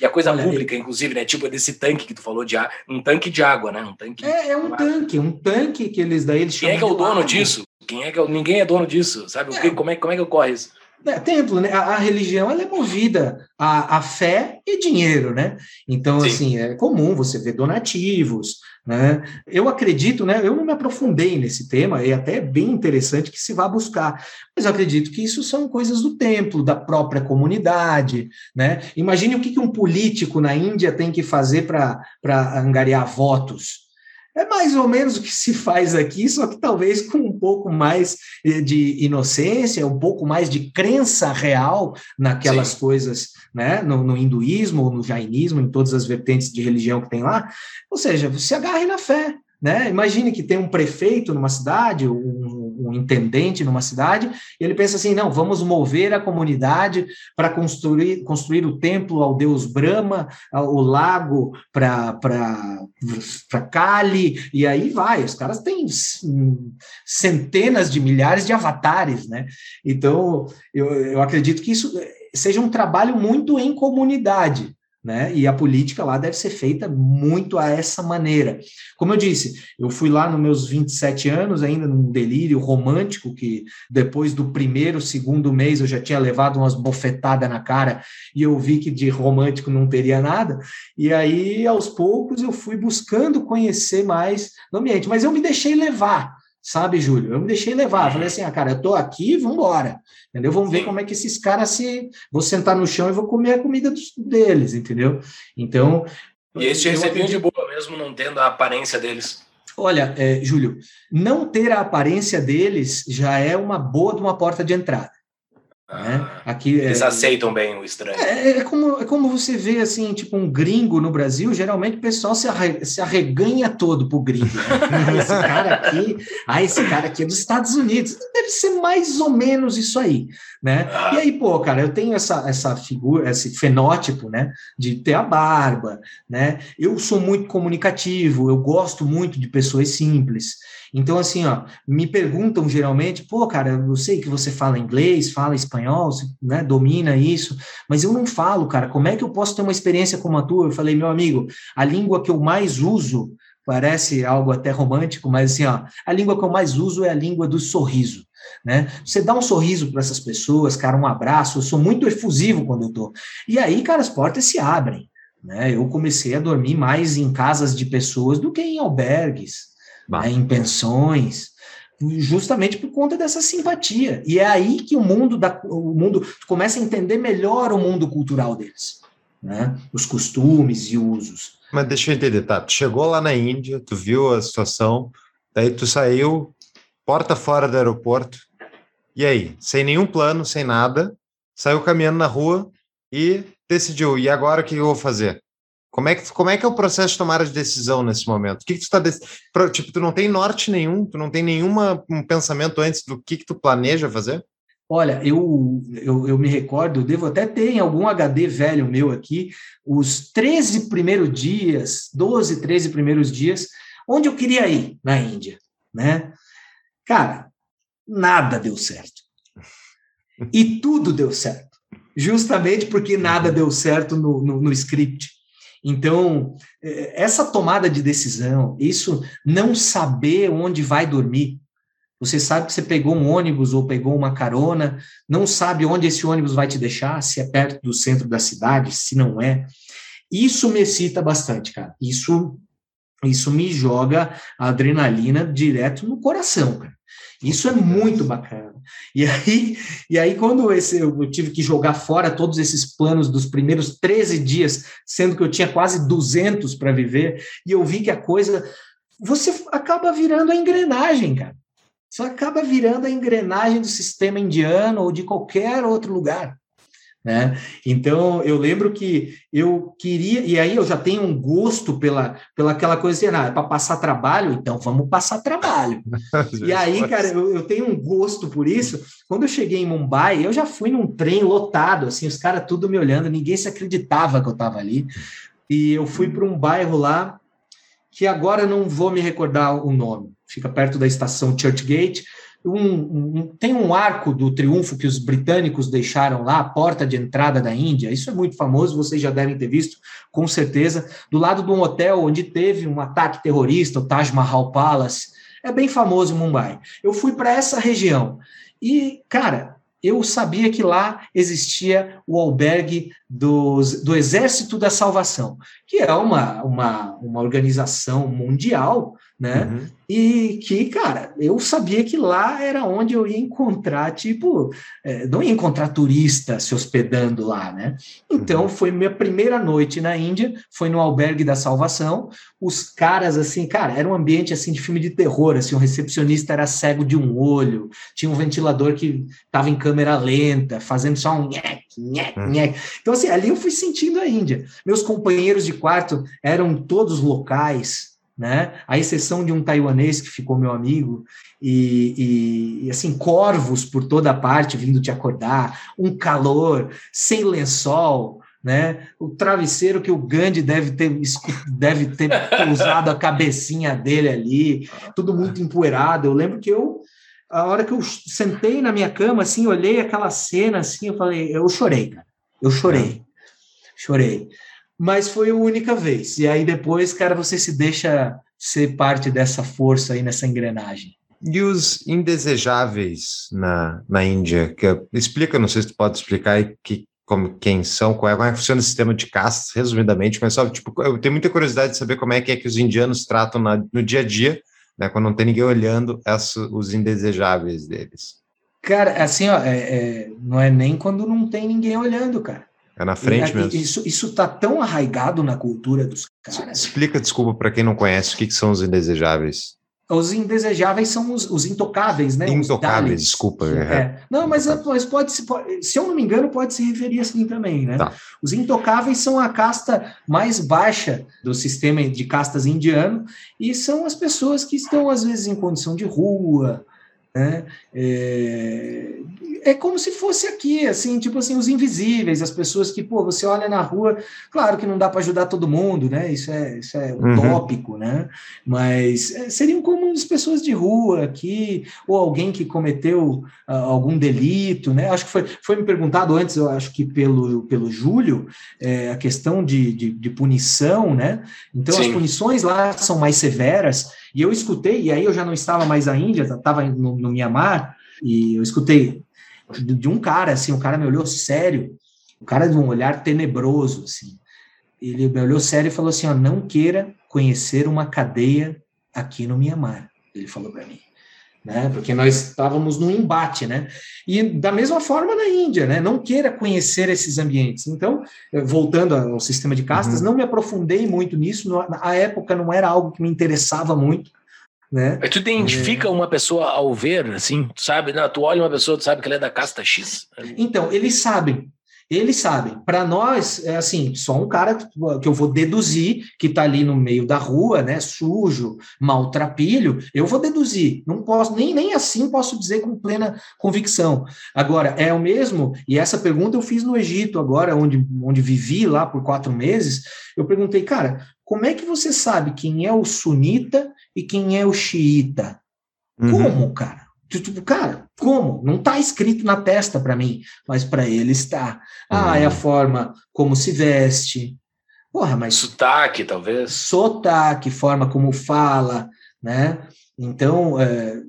E a coisa Olha, pública, inclusive, né? Tipo desse tanque que tu falou de água, um tanque de água, né? Um tanque.
É, é um tanque, um tanque que eles daí eles
Quem é que é o dono disso? Quem é que é, ninguém é dono disso, sabe? É. Como é como é que ocorre isso?
É, templo, né? A, a, religião ela é movida a, a fé e dinheiro, né? Então, Sim. assim, é comum você ver donativos, né? Eu acredito, né? Eu não me aprofundei nesse tema, e até é bem interessante que se vá buscar, mas eu acredito que isso são coisas do templo, da própria comunidade, né? Imagine o que, que um político na Índia tem que fazer para angariar votos. É mais ou menos o que se faz aqui, só que talvez com um pouco mais de inocência, um pouco mais de crença real naquelas Sim. coisas, né? No, no hinduísmo ou no jainismo, em todas as vertentes de religião que tem lá. Ou seja, se agarre na fé, né? Imagine que tem um prefeito numa cidade, um, um, intendente numa cidade, e ele pensa assim: não, vamos mover a comunidade para construir, construir o templo ao deus Brahma, o lago para Kali, e aí vai. Os caras têm centenas de milhares de avatares, né? Então, eu, eu acredito que isso seja um trabalho muito em comunidade né? E a política lá deve ser feita muito a essa maneira. Como eu disse, eu fui lá nos meus 27 anos, ainda num delírio romântico, que depois do primeiro, segundo mês eu já tinha levado umas bofetadas na cara e eu vi que de romântico não teria nada. E aí, aos poucos, eu fui buscando conhecer mais no ambiente, mas eu me deixei levar sabe, Júlio? Eu me deixei levar, falei assim, ah, cara, eu tô aqui, vamos embora, entendeu? Vamos ver como é que esses caras se... Vou sentar no chão e vou comer a comida dos, deles, entendeu? Então...
E eles te recebiam de boa, mesmo não tendo a aparência deles.
Olha, é, Júlio, não ter a aparência deles já é uma boa de uma porta de entrada. Né?
Ah, Aqui, eles é, aceitam bem o estranho.
É, é, como, é como você vê, assim, tipo, um gringo no Brasil, geralmente o pessoal se, arre, se arreganha todo pro gringo. Né? esse cara aqui, ah, esse cara aqui é dos Estados Unidos. Deve ser mais ou menos isso aí, né? Ah. E aí, pô, cara, eu tenho essa, essa figura, esse fenótipo, né, de ter a barba, né? Eu sou muito comunicativo, eu gosto muito de pessoas simples. Então, assim, ó, me perguntam geralmente, pô, cara, eu sei que você fala inglês, fala espanhol, né, domina isso, mas eu não falo, cara, como é que eu posso ter uma experiência como a tua? Eu falei, meu amigo, a língua que eu mais uso, parece algo até romântico, mas assim, ó, a língua que eu mais uso é a língua do sorriso. Né? Você dá um sorriso para essas pessoas, cara, um abraço. Eu sou muito efusivo quando eu tô. E aí, cara, as portas se abrem. Né? Eu comecei a dormir mais em casas de pessoas do que em albergues né, em pensões, justamente por conta dessa simpatia. E é aí que o mundo da, o mundo começa a entender melhor o mundo cultural deles, né? Os costumes e usos.
Mas deixa eu entender, tá? Tu chegou lá na Índia, tu viu a situação, daí tu saiu porta fora do aeroporto. E aí, sem nenhum plano, sem nada, saiu caminhando na rua e decidiu, e agora o que eu vou fazer? Como é, que, como é que é o processo de tomar de decisão nesse momento? O que, que tu está tipo, tu não tem norte nenhum, tu não tem nenhuma um pensamento antes do que, que tu planeja fazer?
Olha, eu, eu, eu me recordo, eu devo até ter em algum HD velho meu aqui, os 13 primeiros dias, 12, 13 primeiros dias, onde eu queria ir na Índia, né? Cara, nada deu certo. E tudo deu certo. Justamente porque nada deu certo no, no, no script. Então, é, essa tomada de decisão, isso não saber onde vai dormir. Você sabe que você pegou um ônibus ou pegou uma carona, não sabe onde esse ônibus vai te deixar, se é perto do centro da cidade, se não é. Isso me excita bastante, cara. Isso, isso me joga a adrenalina direto no coração, cara. Isso é muito bacana. E aí, e aí quando esse, eu tive que jogar fora todos esses planos dos primeiros 13 dias, sendo que eu tinha quase 200 para viver, e eu vi que a coisa. Você acaba virando a engrenagem, cara. Você acaba virando a engrenagem do sistema indiano ou de qualquer outro lugar. Né? Então eu lembro que eu queria, e aí eu já tenho um gosto pela, pela aquela coisa assim, ah, é para passar trabalho, então vamos passar trabalho. e aí, cara, eu, eu, tenho um gosto por isso. Quando eu cheguei em Mumbai, eu já fui num trem lotado, assim, os caras tudo me olhando, ninguém se acreditava que eu estava ali. E eu fui para um bairro lá que agora não vou me recordar o nome, fica perto da estação Churchgate um, um, tem um arco do triunfo que os britânicos deixaram lá, a porta de entrada da Índia. Isso é muito famoso, vocês já devem ter visto, com certeza. Do lado de um hotel onde teve um ataque terrorista, o Taj Mahal Palace. É bem famoso Mumbai. Eu fui para essa região e, cara, eu sabia que lá existia o albergue dos, do Exército da Salvação, que é uma, uma, uma organização mundial né? Uhum. E que, cara, eu sabia que lá era onde eu ia encontrar, tipo, é, não ia encontrar turista se hospedando lá, né? Então, uhum. foi minha primeira noite na Índia, foi no Albergue da Salvação. Os caras, assim, cara, era um ambiente, assim, de filme de terror, assim, o recepcionista era cego de um olho, tinha um ventilador que estava em câmera lenta, fazendo só um nhec, nhec, uhum. nhec. Então, assim, ali eu fui sentindo a Índia. Meus companheiros de quarto eram todos locais, né? A exceção de um taiwanês que ficou meu amigo, e, e, assim, corvos por toda parte vindo te acordar, um calor, sem lençol, né? O travesseiro que o Gandhi deve ter, deve ter pousado a cabecinha dele ali, tudo muito empoeirado. Eu lembro que eu, a hora que eu sentei na minha cama, assim, olhei aquela cena, assim, eu falei, eu chorei, cara. Eu chorei. Chorei mas foi a única vez. E aí depois, cara, você se deixa ser parte dessa força aí nessa engrenagem.
E os indesejáveis na, na Índia? Que, explica, não sei se tu pode explicar que, como, quem são, qual é, como é que funciona o sistema de castas, resumidamente, mas só, tipo, eu tenho muita curiosidade de saber como é que é que os indianos tratam na, no dia a dia, né, quando não tem ninguém olhando essa, os indesejáveis deles.
Cara, assim, ó, é, é, não é nem quando não tem ninguém olhando, cara.
É na frente
e,
mesmo.
Isso, isso tá tão arraigado na cultura dos caras.
Explica, desculpa, para quem não conhece, o que, que são os indesejáveis.
Os indesejáveis são os, os intocáveis, né?
Intocáveis, desculpa. É.
é. Não, mas, mas pode, pode, se eu não me engano, pode se referir assim também, né? Tá. Os intocáveis são a casta mais baixa do sistema de castas indiano e são as pessoas que estão, às vezes, em condição de rua, né? É, é como se fosse aqui, assim, tipo assim, os invisíveis, as pessoas que, pô, você olha na rua, claro que não dá para ajudar todo mundo, né? Isso é, isso é uhum. utópico, né? Mas é, seriam como as pessoas de rua aqui, ou alguém que cometeu uh, algum delito, né? Acho que foi, foi me perguntado antes, eu acho que pelo, pelo Júlio, é, a questão de, de, de, punição, né? Então, Sim. as punições lá são mais severas, e eu escutei, e aí eu já não estava mais na Índia, estava no, no Mianmar, e eu escutei de um cara, assim, o cara me olhou sério, o cara de um olhar tenebroso, assim. Ele me olhou sério e falou assim, ó, não queira conhecer uma cadeia aqui no Mianmar, ele falou para mim. Né, porque nós estávamos num embate, né? E da mesma forma na Índia, né? Não queira conhecer esses ambientes. Então, voltando ao sistema de castas, uhum. não me aprofundei muito nisso. Na época não era algo que me interessava muito, né?
Mas tu identifica é... uma pessoa ao ver, assim, tu sabe? Não, tu olha uma pessoa, tu sabe que ela é da casta X?
Então, eles sabem. Eles sabem. Para nós, é assim, só um cara que eu vou deduzir que está ali no meio da rua, né, sujo, maltrapilho, eu vou deduzir. Não posso, nem, nem assim posso dizer com plena convicção. Agora, é o mesmo, e essa pergunta eu fiz no Egito agora, onde, onde vivi lá por quatro meses, eu perguntei, cara, como é que você sabe quem é o sunita e quem é o xiita? Uhum. Como, cara? Tipo, cara, como? Não está escrito na testa para mim, mas para ele está. Ah, é a uhum. forma como se veste. Porra, mas.
Sotaque, talvez.
Sotaque, forma como fala, né? Então, é,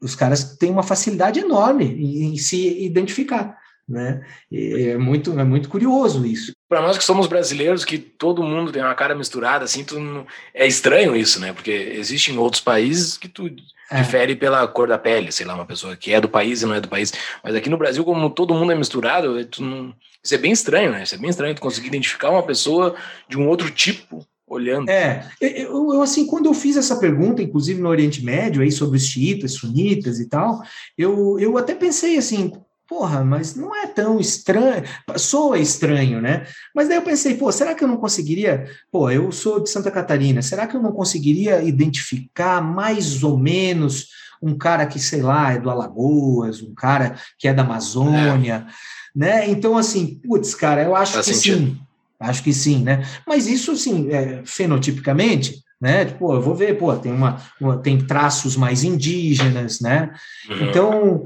os caras têm uma facilidade enorme em, em se identificar né? E é muito, é muito curioso isso.
Para nós que somos brasileiros, que todo mundo tem uma cara misturada, assim, tu é estranho isso, né? Porque existem outros países que tu é. difere pela cor da pele, sei lá, uma pessoa que é do país e não é do país. Mas aqui no Brasil, como todo mundo é misturado, tu não... isso é bem estranho, né? Isso é bem estranho tu conseguir identificar uma pessoa de um outro tipo olhando.
É, eu, eu, assim, quando eu fiz essa pergunta, inclusive no Oriente Médio, aí sobre os xiitas, sunitas e tal, eu, eu até pensei assim, porra, mas não é tão estranho, soa estranho, né? Mas daí eu pensei, pô, será que eu não conseguiria, pô, eu sou de Santa Catarina, será que eu não conseguiria identificar mais ou menos um cara que, sei lá, é do Alagoas, um cara que é da Amazônia, é. né? Então, assim, putz, cara, eu acho Faz que sentido. sim, acho que sim, né? Mas isso, assim, é, fenotipicamente, né? Tipo, eu vou ver, pô, tem uma, uma tem traços mais indígenas, né? Uhum. Então,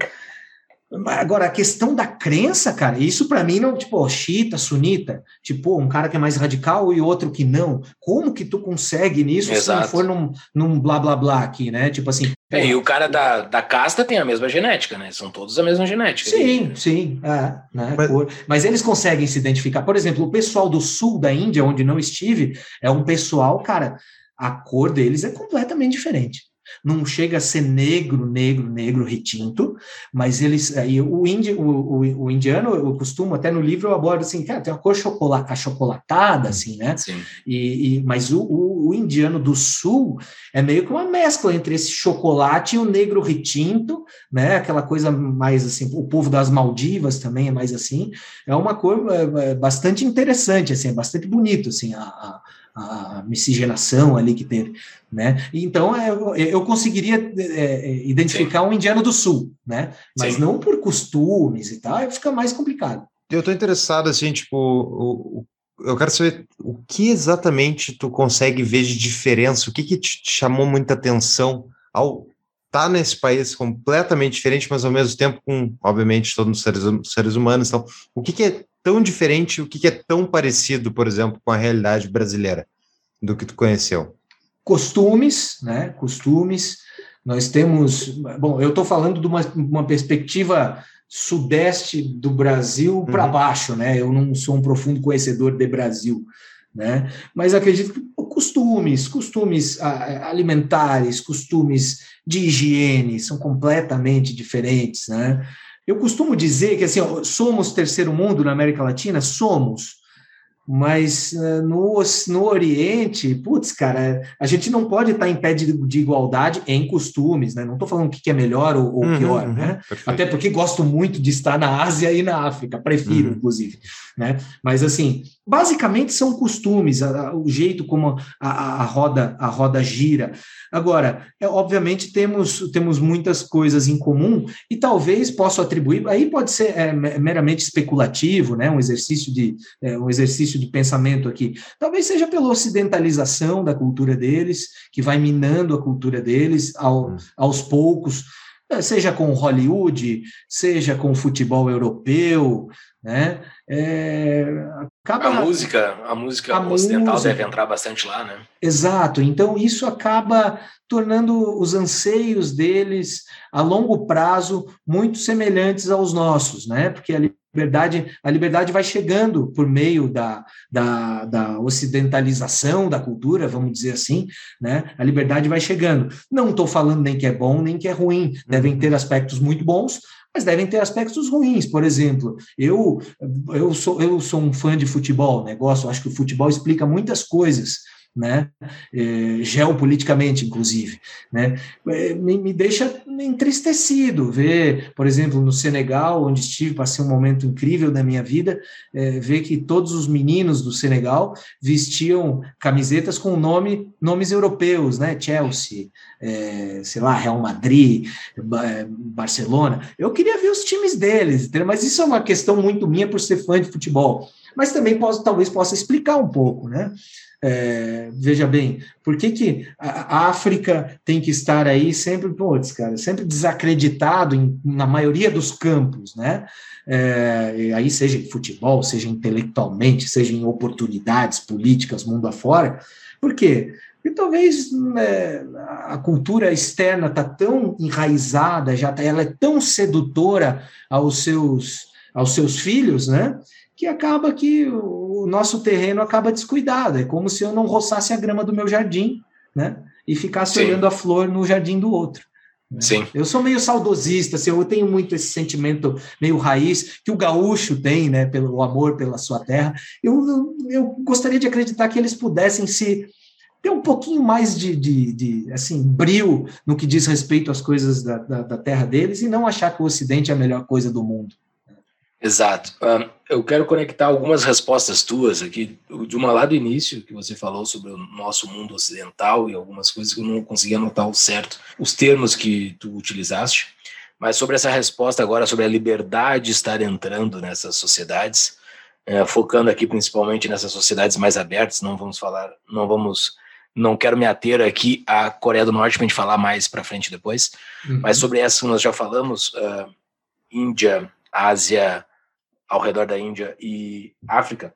Agora, a questão da crença, cara, isso para mim não, tipo, xiita, sunita, tipo, um cara que é mais radical e outro que não. Como que tu consegue nisso Exato. se não for num, num blá blá blá aqui, né? Tipo assim.
É, e o cara da, da casta tem a mesma genética, né? São todos a mesma genética.
Sim, sim. É, né? Mas... Por, mas eles conseguem se identificar. Por exemplo, o pessoal do sul da Índia, onde não estive, é um pessoal, cara, a cor deles é completamente diferente não chega a ser negro, negro, negro, retinto, mas eles, aí o, indi, o, o, o, indiano, eu costumo, até no livro eu abordo assim, cara, tem uma cor chocolate, achocolatada, assim, né? Sim. E, e mas o, o, o, indiano do sul é meio que uma mescla entre esse chocolate e o negro retinto, né? Aquela coisa mais assim, o povo das Maldivas também é mais assim, é uma cor é, é bastante interessante, assim, é bastante bonito, assim, a, a a miscigenação ali que teve, né? Então é, eu conseguiria é, é, identificar Sim. um indiano do sul, né? Mas Sim. não por costumes e tal, fica mais complicado.
Eu estou interessado assim, tipo, eu quero saber o que exatamente tu consegue ver de diferença, o que, que te chamou muita atenção ao estar tá nesse país completamente diferente, mas ao mesmo tempo com, obviamente, todos os seres, seres humanos. Então, o que, que é tão diferente, o que, que é tão parecido, por exemplo, com a realidade brasileira do que tu conheceu?
Costumes, né? Costumes. Nós temos. Bom, eu estou falando de uma, uma perspectiva sudeste do Brasil uhum. para baixo, né? Eu não sou um profundo conhecedor de Brasil, né? Mas acredito que costumes, costumes alimentares, costumes de higiene são completamente diferentes, né? Eu costumo dizer que assim, somos terceiro mundo na América Latina, somos, mas uh, no, no Oriente, putz, cara, a gente não pode estar em pé de, de igualdade em costumes, né? Não estou falando o que é melhor ou, ou uhum, pior, uhum, né? Perfeito. Até porque gosto muito de estar na Ásia e na África, prefiro, uhum. inclusive, né? Mas assim, basicamente são costumes, a, a, o jeito como a, a, roda a roda gira. Agora, é, obviamente temos temos muitas coisas em comum e talvez posso atribuir. Aí pode ser é, meramente especulativo, né? Um exercício de é, um exercício de pensamento aqui. Talvez seja pela ocidentalização da cultura deles, que vai minando a cultura deles ao, hum. aos poucos, é, seja com Hollywood, seja com o futebol europeu, né? É,
acaba, a música, a música a ocidental música. deve entrar bastante lá, né?
Exato. Então isso acaba tornando os anseios deles a longo prazo muito semelhantes aos nossos, né? Porque ali liberdade, a liberdade vai chegando por meio da, da, da, ocidentalização da cultura, vamos dizer assim, né? A liberdade vai chegando. Não estou falando nem que é bom nem que é ruim, devem ter aspectos muito bons, mas devem ter aspectos ruins. Por exemplo, eu eu sou eu sou um fã de futebol, negócio. Né? Acho que o futebol explica muitas coisas né, é, geopoliticamente, inclusive, né, é, me, me, deixa entristecido ver, por exemplo, no Senegal, onde estive, passei um momento incrível da minha vida, é, ver que todos os meninos do Senegal vestiam camisetas com nome, nomes europeus, né, Chelsea, é, sei lá, Real Madrid, é, Barcelona, eu queria ver os times deles, mas isso é uma questão muito minha por ser fã de futebol, mas também posso, talvez possa explicar um pouco, né, é, veja bem, por que, que a África tem que estar aí sempre, putz, cara, sempre desacreditado em, na maioria dos campos, né? É, aí seja em futebol, seja intelectualmente, seja em oportunidades políticas mundo afora. Por quê? Porque talvez é, a cultura externa está tão enraizada, já tá, ela é tão sedutora aos seus, aos seus filhos, né? Que acaba que o nosso terreno acaba descuidado. É como se eu não roçasse a grama do meu jardim, né? E ficasse Sim. olhando a flor no jardim do outro. Sim. Eu sou meio saudosista, assim, eu tenho muito esse sentimento meio raiz que o gaúcho tem, né, pelo amor pela sua terra. Eu, eu, eu gostaria de acreditar que eles pudessem se ter um pouquinho mais de, de, de, assim brio no que diz respeito às coisas da, da, da terra deles e não achar que o Ocidente é a melhor coisa do mundo.
Exato. Um, eu quero conectar algumas respostas tuas aqui, de uma lá do início, que você falou sobre o nosso mundo ocidental e algumas coisas que eu não consegui anotar o certo, os termos que tu utilizaste, mas sobre essa resposta agora sobre a liberdade estar entrando nessas sociedades, é, focando aqui principalmente nessas sociedades mais abertas, não vamos falar, não vamos, não quero me ater aqui à Coreia do Norte para a gente falar mais para frente depois, uhum. mas sobre essa que nós já falamos, uh, Índia, Ásia, ao redor da Índia e África,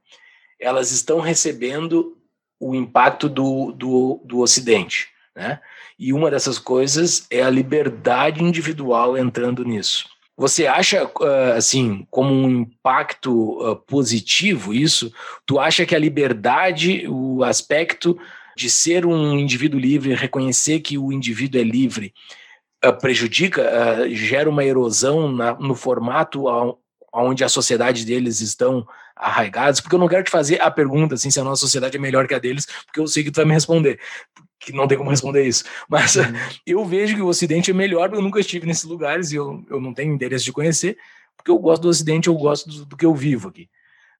elas estão recebendo o impacto do, do, do Ocidente, né? E uma dessas coisas é a liberdade individual entrando nisso. Você acha, ah, assim, como um impacto ah, positivo isso? Tu acha que a liberdade, o aspecto de ser um indivíduo livre, reconhecer que o indivíduo é livre, ah, prejudica, gera uma erosão no formato onde a sociedade deles estão arraigados, porque eu não quero te fazer a pergunta assim, se a nossa sociedade é melhor que a deles, porque eu sei que tu vai me responder, que não tem como responder isso. Mas uhum. eu vejo que o Ocidente é melhor, porque eu nunca estive nesses lugares e eu, eu não tenho interesse de conhecer, porque eu gosto do Ocidente, eu gosto do, do que eu vivo aqui.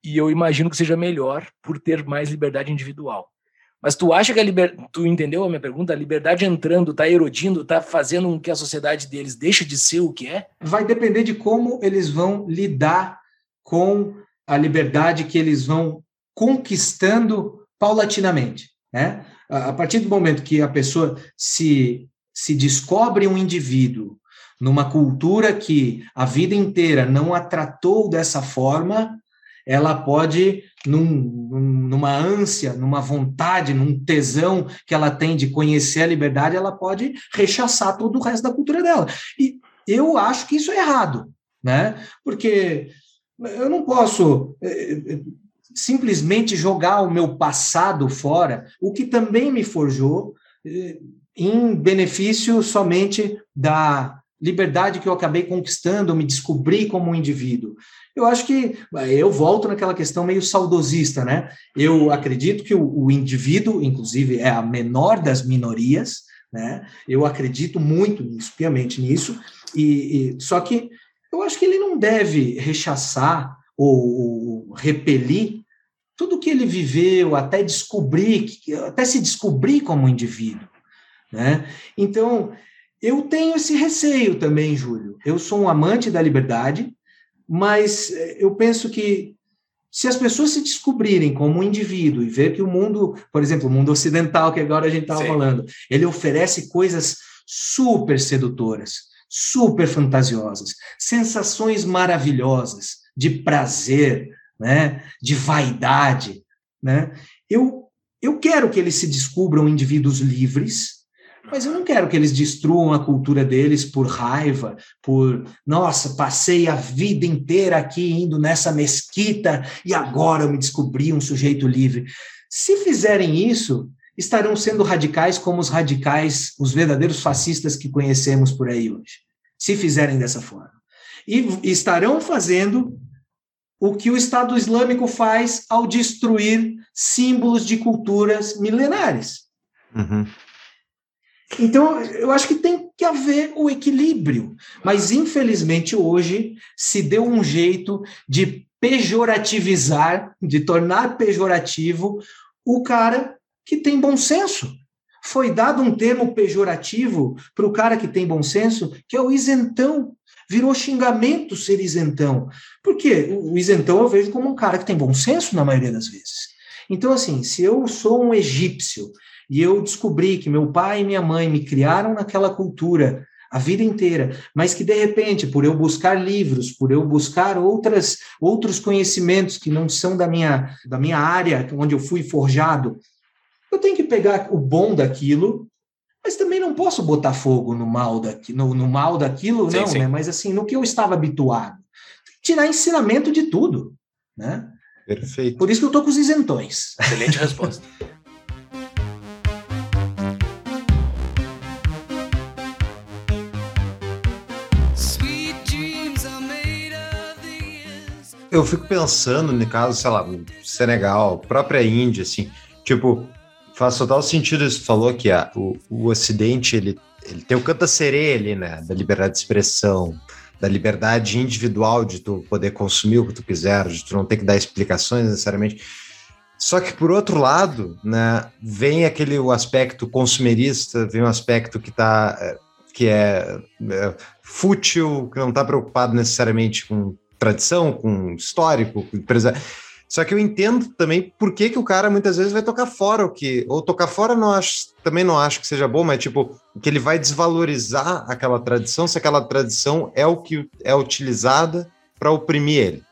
E eu imagino que seja melhor por ter mais liberdade individual. Mas tu acha que a liberdade, tu entendeu a minha pergunta? A liberdade entrando, está erodindo, está fazendo com que a sociedade deles deixe de ser o que é?
Vai depender de como eles vão lidar com a liberdade que eles vão conquistando paulatinamente, né? A partir do momento que a pessoa se se descobre um indivíduo numa cultura que a vida inteira não a tratou dessa forma, ela pode, num, numa ânsia, numa vontade, num tesão que ela tem de conhecer a liberdade, ela pode rechaçar todo o resto da cultura dela. E eu acho que isso é errado, né? Porque eu não posso é, é, simplesmente jogar o meu passado fora, o que também me forjou, é, em benefício somente da liberdade que eu acabei conquistando, me descobri como um indivíduo. Eu acho que eu volto naquela questão meio saudosista, né? Eu acredito que o, o indivíduo, inclusive, é a menor das minorias, né? Eu acredito muito nisso, piamente nisso, e, e só que eu acho que ele não deve rechaçar ou, ou repelir tudo que ele viveu até descobrir, até se descobrir como indivíduo, né? Então, eu tenho esse receio também, Júlio. Eu sou um amante da liberdade, mas eh, eu penso que se as pessoas se descobrirem como um indivíduo e ver que o mundo, por exemplo, o mundo ocidental, que agora a gente estava falando, ele oferece coisas super sedutoras, super fantasiosas, sensações maravilhosas de prazer, né, de vaidade, né? Eu eu quero que eles se descubram indivíduos livres, mas eu não quero que eles destruam a cultura deles por raiva, por, nossa, passei a vida inteira aqui indo nessa mesquita e agora eu me descobri um sujeito livre. Se fizerem isso, estarão sendo radicais como os radicais, os verdadeiros fascistas que conhecemos por aí hoje. Se fizerem dessa forma. E estarão fazendo o que o Estado Islâmico faz ao destruir símbolos de culturas milenares. Uhum. Então, eu acho que tem que haver o equilíbrio. Mas, infelizmente, hoje se deu um jeito de pejorativizar, de tornar pejorativo o cara que tem bom senso. Foi dado um termo pejorativo para o cara que tem bom senso, que é o isentão. Virou xingamento ser isentão. Porque o isentão eu vejo como um cara que tem bom senso na maioria das vezes. Então, assim, se eu sou um egípcio e eu descobri que meu pai e minha mãe me criaram naquela cultura a vida inteira, mas que de repente, por eu buscar livros, por eu buscar outras outros conhecimentos que não são da minha da minha área, onde eu fui forjado, eu tenho que pegar o bom daquilo, mas também não posso botar fogo no mal daqui, no, no mal daquilo, sim, não, sim. né? Mas assim, no que eu estava habituado. Tirar ensinamento de tudo, né?
Perfeito.
Por isso que eu tô com os isentões.
Excelente resposta.
eu fico pensando, no caso, sei lá, Senegal, própria Índia, assim, tipo, faz total sentido isso. Falou que o, o Ocidente, ele, ele tem o canta sereia ali, né, da liberdade de expressão, da liberdade individual de tu poder consumir o que tu quiser, de tu não ter que dar explicações necessariamente. Só que, por outro lado, né, vem aquele o aspecto consumerista, vem um aspecto que tá que é, é fútil, que não está preocupado necessariamente com tradição, com histórico, com empresa. Só que eu entendo também por que, que o cara muitas vezes vai tocar fora o que. Ou tocar fora não acho, também não acho que seja bom, mas tipo, que ele vai desvalorizar aquela tradição se aquela tradição é o que é utilizada para oprimir ele.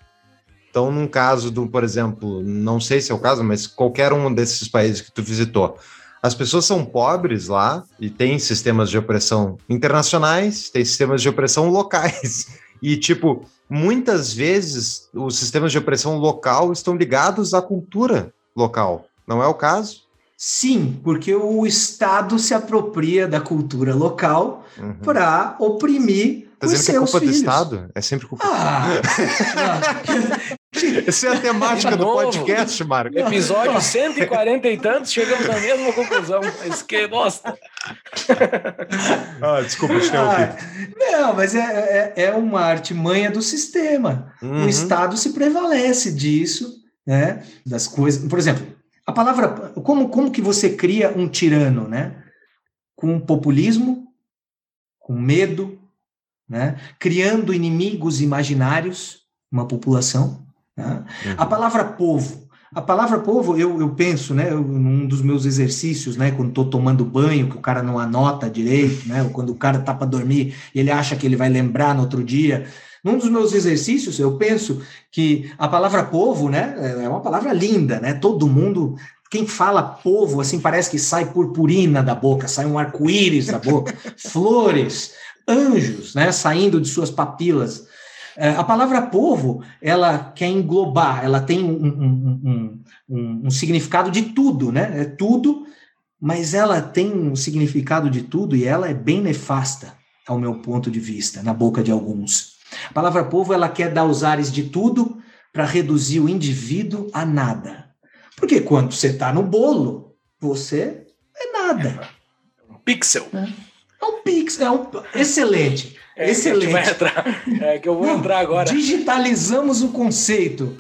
Então, num caso do, por exemplo, não sei se é o caso, mas qualquer um desses países que tu visitou, as pessoas são pobres lá e tem sistemas de opressão internacionais, tem sistemas de opressão locais. E, tipo, muitas vezes os sistemas de opressão local estão ligados à cultura local. Não é o caso?
Sim, porque o Estado se apropria da cultura local uhum. para oprimir
tá os seus que é culpa filhos. do Estado? É sempre culpa ah, Essa é a temática do podcast, Marco.
Episódio 140 e tantos, chegamos à mesma conclusão. Mas que bosta.
ah, desculpa, te ah,
Não, mas é, é, é, uma artimanha do sistema. Uhum. O Estado se prevalece disso, né? Das coisas. Por exemplo, a palavra. Como, como que você cria um tirano, né? Com populismo, com medo, né? criando inimigos imaginários, uma população. Uhum. A palavra povo. A palavra povo, eu, eu penso, né, eu, num dos meus exercícios, né, quando estou tomando banho, que o cara não anota direito, né, ou quando o cara tá para dormir e ele acha que ele vai lembrar no outro dia. Num dos meus exercícios, eu penso que a palavra povo, né, é uma palavra linda, né, todo mundo quem fala povo, assim, parece que sai purpurina da boca, sai um arco-íris da boca, flores, anjos, né, saindo de suas papilas. É, a palavra povo, ela quer englobar, ela tem um, um, um, um, significado de tudo, né? É tudo, mas ela tem um significado de tudo e ela é bem nefasta, ao meu ponto de vista, na boca de alguns. A palavra povo ela quer dar os ares de tudo para reduzir o indivíduo a nada. Porque quando você está no bolo, você é nada.
Um pixel.
É, um pixel, é um excelente.
É,
excelente.
Que entrar, é que eu vou entrar agora.
Digitalizamos o conceito.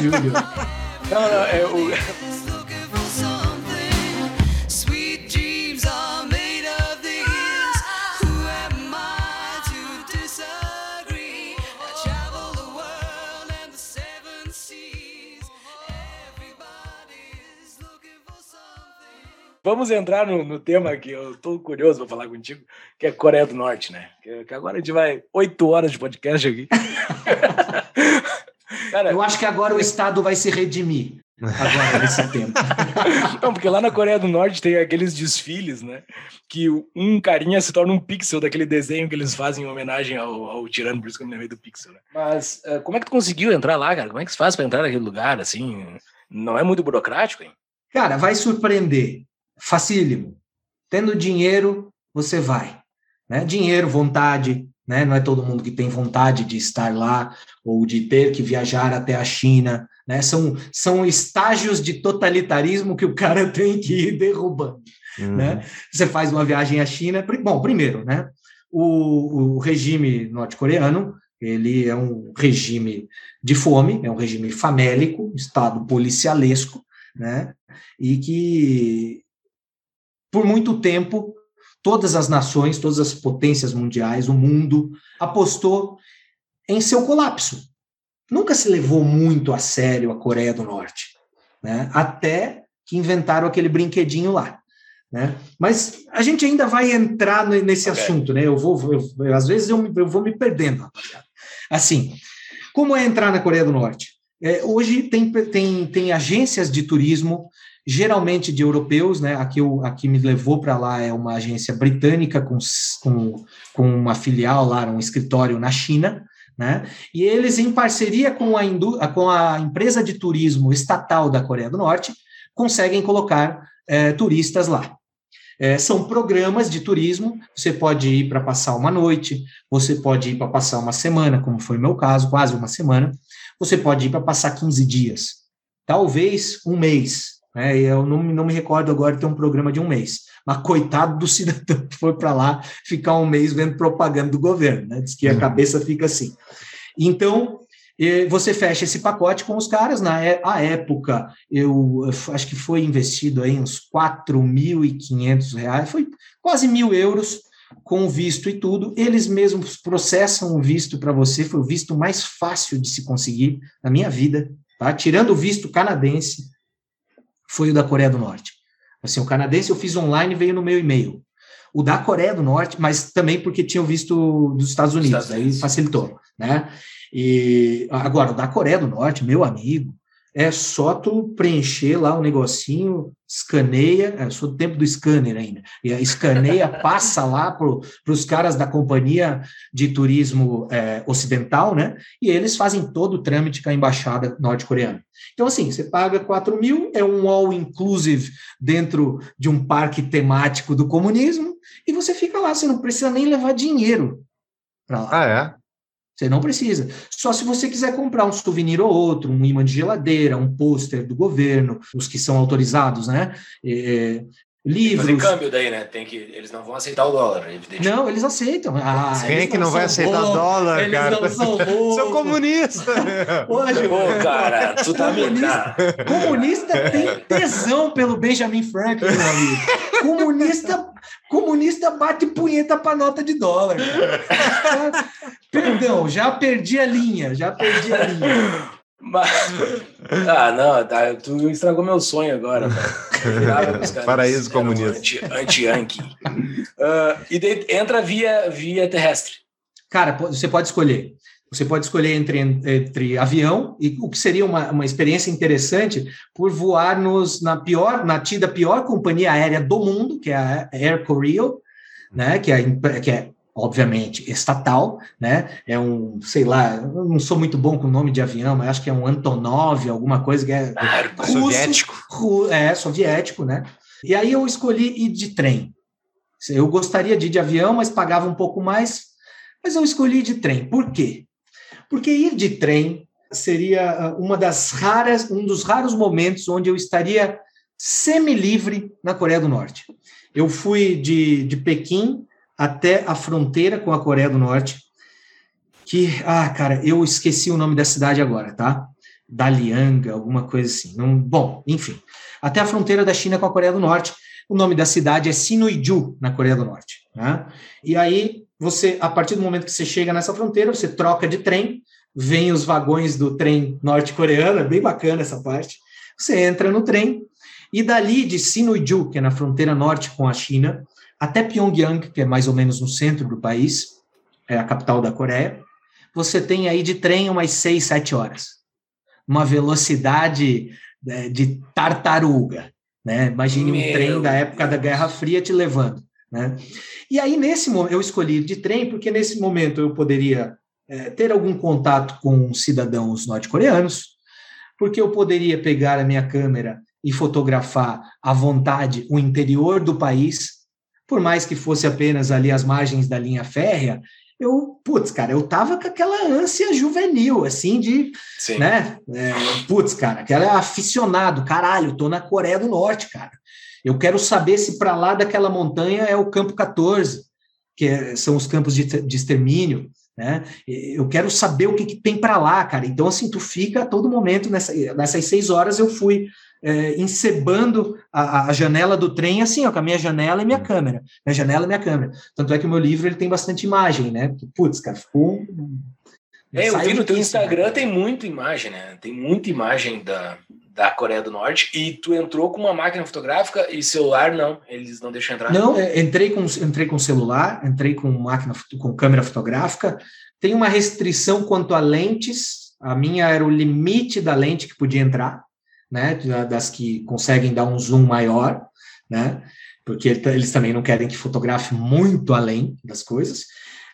Júlio.
Não, não, é o. Vamos entrar no, no tema que eu tô curioso para falar contigo, que é Coreia do Norte, né? Que, que agora a gente vai oito horas de podcast aqui. Cara,
Eu acho que agora o Estado vai se redimir. Agora, nesse tempo.
Não, porque lá na Coreia do Norte tem aqueles desfiles, né? Que um carinha se torna um pixel daquele desenho que eles fazem em homenagem ao, ao tirano, por isso que eu me lembrei do pixel, né? Mas eh, como é que tu conseguiu entrar lá, cara? Como é que se faz para entrar naquele lugar, assim? Não é muito burocrático, hein?
Cara, vai surpreender. Facílimo. Tendo dinheiro, você vai. Né? Dinheiro, vontade, né? Não é todo mundo que tem vontade de estar lá ou de ter que viajar até a China, né? São, são estágios de totalitarismo que o cara tem que ir derrubando,
Uhum.
né? Você faz uma viagem à China, bom, primeiro, né? O, o regime norte-coreano, ele é um regime de fome, é um regime famélico, estado policialesco, né? E que por muito tempo todas as nações, todas as potências mundiais, o mundo apostou em seu colapso. Nunca se levou muito a sério a Coreia do Norte, né? Até que inventaram aquele brinquedinho lá. Né? Mas a gente ainda vai entrar ne- nesse
Ok.
assunto, né? Eu vou, eu- às vezes eu, eu vou me perdendo, rapaziada. Assim, como é entrar na Coreia do Norte? É, hoje tem, tem, tem agências de turismo, geralmente de europeus, né? A que, eu, a que me levou para lá é uma agência britânica com, com, com uma filial lá, um escritório na China, né? E eles, em parceria com a, indú- com a empresa de turismo estatal da Coreia do Norte, conseguem colocar eh, turistas lá. Eh, são programas de turismo, você pode ir para passar uma noite, você pode ir para passar uma semana, como foi o meu caso, quase uma semana, você pode ir para passar 15 dias, talvez um mês. Né? Eu não, me- não me recordo agora de ter um programa de um mês, mas coitado do cidadão que foi para lá ficar um mês vendo propaganda do governo, né? diz que a
Uhum.
cabeça fica assim. Então, eh, você fecha esse pacote com os caras. Na é- a época, eu acho que foi investido aí uns 4.500 reais, foi quase mil euros com visto e tudo. Eles mesmos processam o visto para você, foi o visto mais fácil de se conseguir na minha vida, tá? Tirando o visto canadense, foi o da Coreia do Norte. Assim, o canadense eu fiz online veio no meu e-mail. O da Coreia do Norte, mas também porque tinha o visto dos Estados Unidos,
Estados Unidos.
aí facilitou, né? E agora, o da Coreia do Norte, meu amigo, é só tu preencher lá o negocinho, escaneia, é, eu sou do tempo do scanner ainda, e escaneia, passa lá para os caras da companhia de turismo é, ocidental, né? E eles fazem todo o trâmite com a embaixada norte-coreana. Então, assim, você paga 4 mil, é um all-inclusive dentro de um parque temático do comunismo, e você fica lá, você não precisa nem levar dinheiro para lá.
Ah, é?
Você não precisa. Só se você quiser comprar um souvenir ou outro, um imã de geladeira, um pôster do governo, os que são autorizados, né? É,
Fazer
livros.
câmbio daí, né? Tem que, eles não vão aceitar o dólar, evidentemente.
Não, eles aceitam. Ah,
Quem é
eles
que não vai
são
aceitar
bobos,
dólar,
eles
cara?
não são.
Seu comunista!
Hoje,
Pô, cara, tu tá.
Comunista. Comunista tem tesão pelo Benjamin Franklin, meu amigo. Comunista, comunista bate punheta pra nota de dólar. cara. Perdão, já perdi a linha, já perdi a linha.
Mas... Ah, não, tá, tu estragou meu sonho agora,
Paraíso comunista.
anti- Anti-Yankee. Ah, e daí entra via, via terrestre.
Cara, você pode escolher. Você pode escolher entre, entre avião e o que seria uma, uma experiência interessante por voar nos, na pior, na tida pior companhia aérea do mundo, que é a Air Koryo, né? Que é, que é obviamente estatal, né? É um, sei lá, não sou muito bom com o nome de avião, mas acho que é um Antonov, alguma coisa que é
Ah,
russo,
Soviético.
é soviético, né? E aí eu escolhi ir de trem. Eu gostaria de ir de avião, mas pagava um pouco mais. Mas eu escolhi de trem. Por quê? Porque ir de trem seria ah, uma das raras, um dos raros momentos onde eu estaria semi-livre na Coreia do Norte. Eu fui de, de Pequim até a fronteira com a Coreia do Norte, que, ah, cara, eu esqueci o nome da cidade agora, tá? Dalianga, alguma coisa assim. Não, bom, enfim, até a fronteira da China com a Coreia do Norte. O nome da cidade é Sinuiju, na Coreia do Norte. Né? E aí, você, a partir do momento que você chega nessa fronteira, você troca de trem, vem os vagões do trem norte-coreano, é bem bacana essa parte. Você entra no trem, e dali de Sinuiju, que é na fronteira norte com a China, até Pyongyang, que é mais ou menos no centro do país, é a capital da Coreia, você tem aí de trem umas seis, sete horas. Uma velocidade é, de tartaruga, né? Imagine um
Meu
trem da época da. Guerra Fria te levando, né? E aí, nesse momento, eu escolhi de trem porque nesse momento eu poderia é, ter algum contato com cidadãos norte-coreanos, porque eu poderia pegar a minha câmera e fotografar à vontade o interior do país, por mais que fosse apenas ali as margens da linha férrea, eu, putz, cara, eu tava com aquela ânsia juvenil, assim, de,
Sim.
né, é, putz, cara, aquela aficionado, caralho, tô na Coreia do Norte, cara. Eu quero saber se para lá daquela montanha é o campo 14, que é- são os campos de, de extermínio, né? Eu quero saber o que, que tem para lá, cara. Então, assim, tu fica a todo momento, nessa, nessas seis horas eu fui é, encebando a, a janela do trem, assim, ó, com a minha janela e minha câmera. Minha janela e minha câmera. Tanto é que o meu livro ele tem bastante imagem, né? Putz, cara, ficou.
É, eu vi no teu
quente,
Instagram
né?
tem muita imagem, né? Tem muita imagem da, da Coreia do Norte e tu entrou com uma máquina fotográfica e celular não, eles não deixam entrar.
Não, é, entrei com, entrei com celular, entrei com máquina, com câmera fotográfica. Tem uma restrição quanto a lentes. A minha era o limite da lente que podia entrar, né? da- Das que conseguem dar um zoom maior, né? Porque ele- eles também não querem que fotografe muito além das coisas.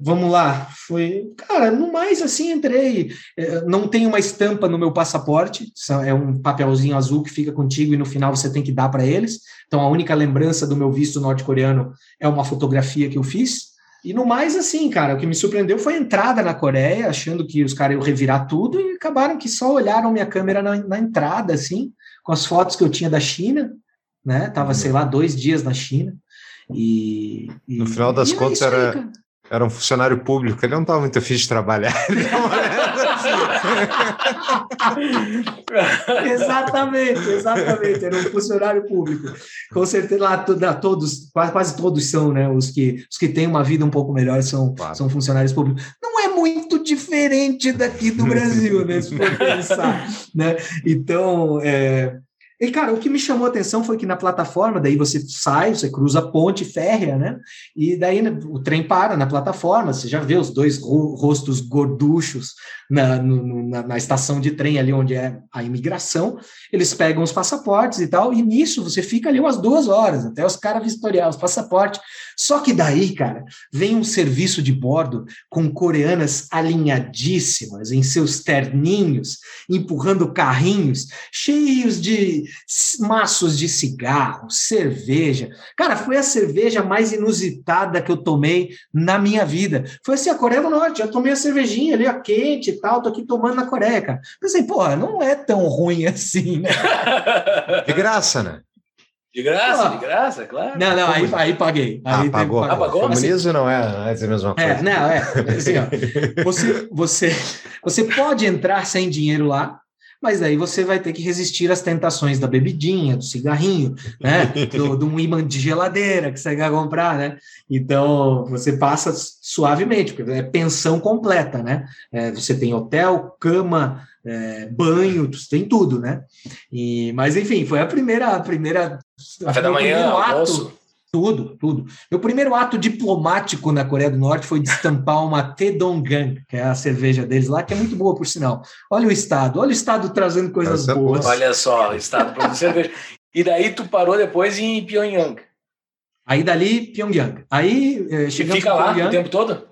Vamos lá, foi. Cara, no mais, assim, entrei. É, Não tem uma estampa no meu passaporte, é um papelzinho azul que fica contigo e no final você tem que dar para eles. Então, a única lembrança do meu visto norte-coreano é uma fotografia que eu fiz. E no mais, assim, cara, o que me surpreendeu foi a entrada na Coreia, achando que os caras iam revirar tudo, e acabaram que só olharam minha câmera na, na entrada, assim, com as fotos que eu tinha da China, né? Tava, sei lá, dois dias na China. E. e-
No final das
é
contas,
aí,
era-
cara.
Era um funcionário público, ele não estava muito afim de trabalhar. Ele deu uma olhada assim.
exatamente, exatamente. Era um funcionário público. Com certeza, lá lá todos, quase, quase todos são, né? Os que, os que têm uma vida um pouco melhor são,
Claro.
são funcionários públicos. Não é muito diferente daqui do Brasil, né? Se for pensar, né? Então, é... E, cara, o que me chamou a atenção foi que na plataforma, daí você sai, você cruza a ponte férrea, né? E daí né, o trem para na plataforma, você já vê os dois ro- rostos gorduchos na, no- na, na estação de trem ali onde é a imigração, eles pegam os passaportes e tal, e nisso você fica ali umas duas horas, até os caras vistoriar os passaportes. Só que daí, cara, vem um serviço de bordo com coreanas alinhadíssimas em seus terninhos, empurrando carrinhos cheios de maços de cigarro, cerveja. Cara, foi a cerveja mais inusitada que eu tomei na minha vida. Foi assim, a Coreia do Norte. Eu tomei a cervejinha ali, a quente e tal, tô aqui tomando na Coreia, cara. Pensei, porra, não é tão ruim assim, né?
De graça, né?
De graça,
Ah.
de graça, claro.
Não, não, aí, aí paguei. Aí
Ah,
que
pagou.
pagar.
Apagou?
Comunismo não é, não é a mesma coisa.
É, não, é. Assim, ó, você, você, você pode entrar sem dinheiro lá, mas aí você vai ter que resistir às tentações da bebidinha, do cigarrinho, né? Do, de um imã de geladeira que você quer comprar, né? Então você passa suavemente, porque é pensão completa, né? É, você tem hotel, cama, é, banho, tem tudo, né? E, mas enfim, foi a primeira, a primeira.
Café da manhã,
primeiro ato-
almoço.
tudo, tudo. Meu primeiro ato diplomático na Coreia do Norte foi destampar uma Taedonggang, que é a cerveja deles lá, que é muito boa, por sinal. Olha o Estado, olha o Estado trazendo coisas
Essa é boa.
boas.
Olha só, o estado produzindo cerveja. E daí tu parou depois em Pyongyang.
Aí dali, Pyongyang. Aí, eh,
E
chegamos
fica
em
lá o
Pyongyang,
tempo todo?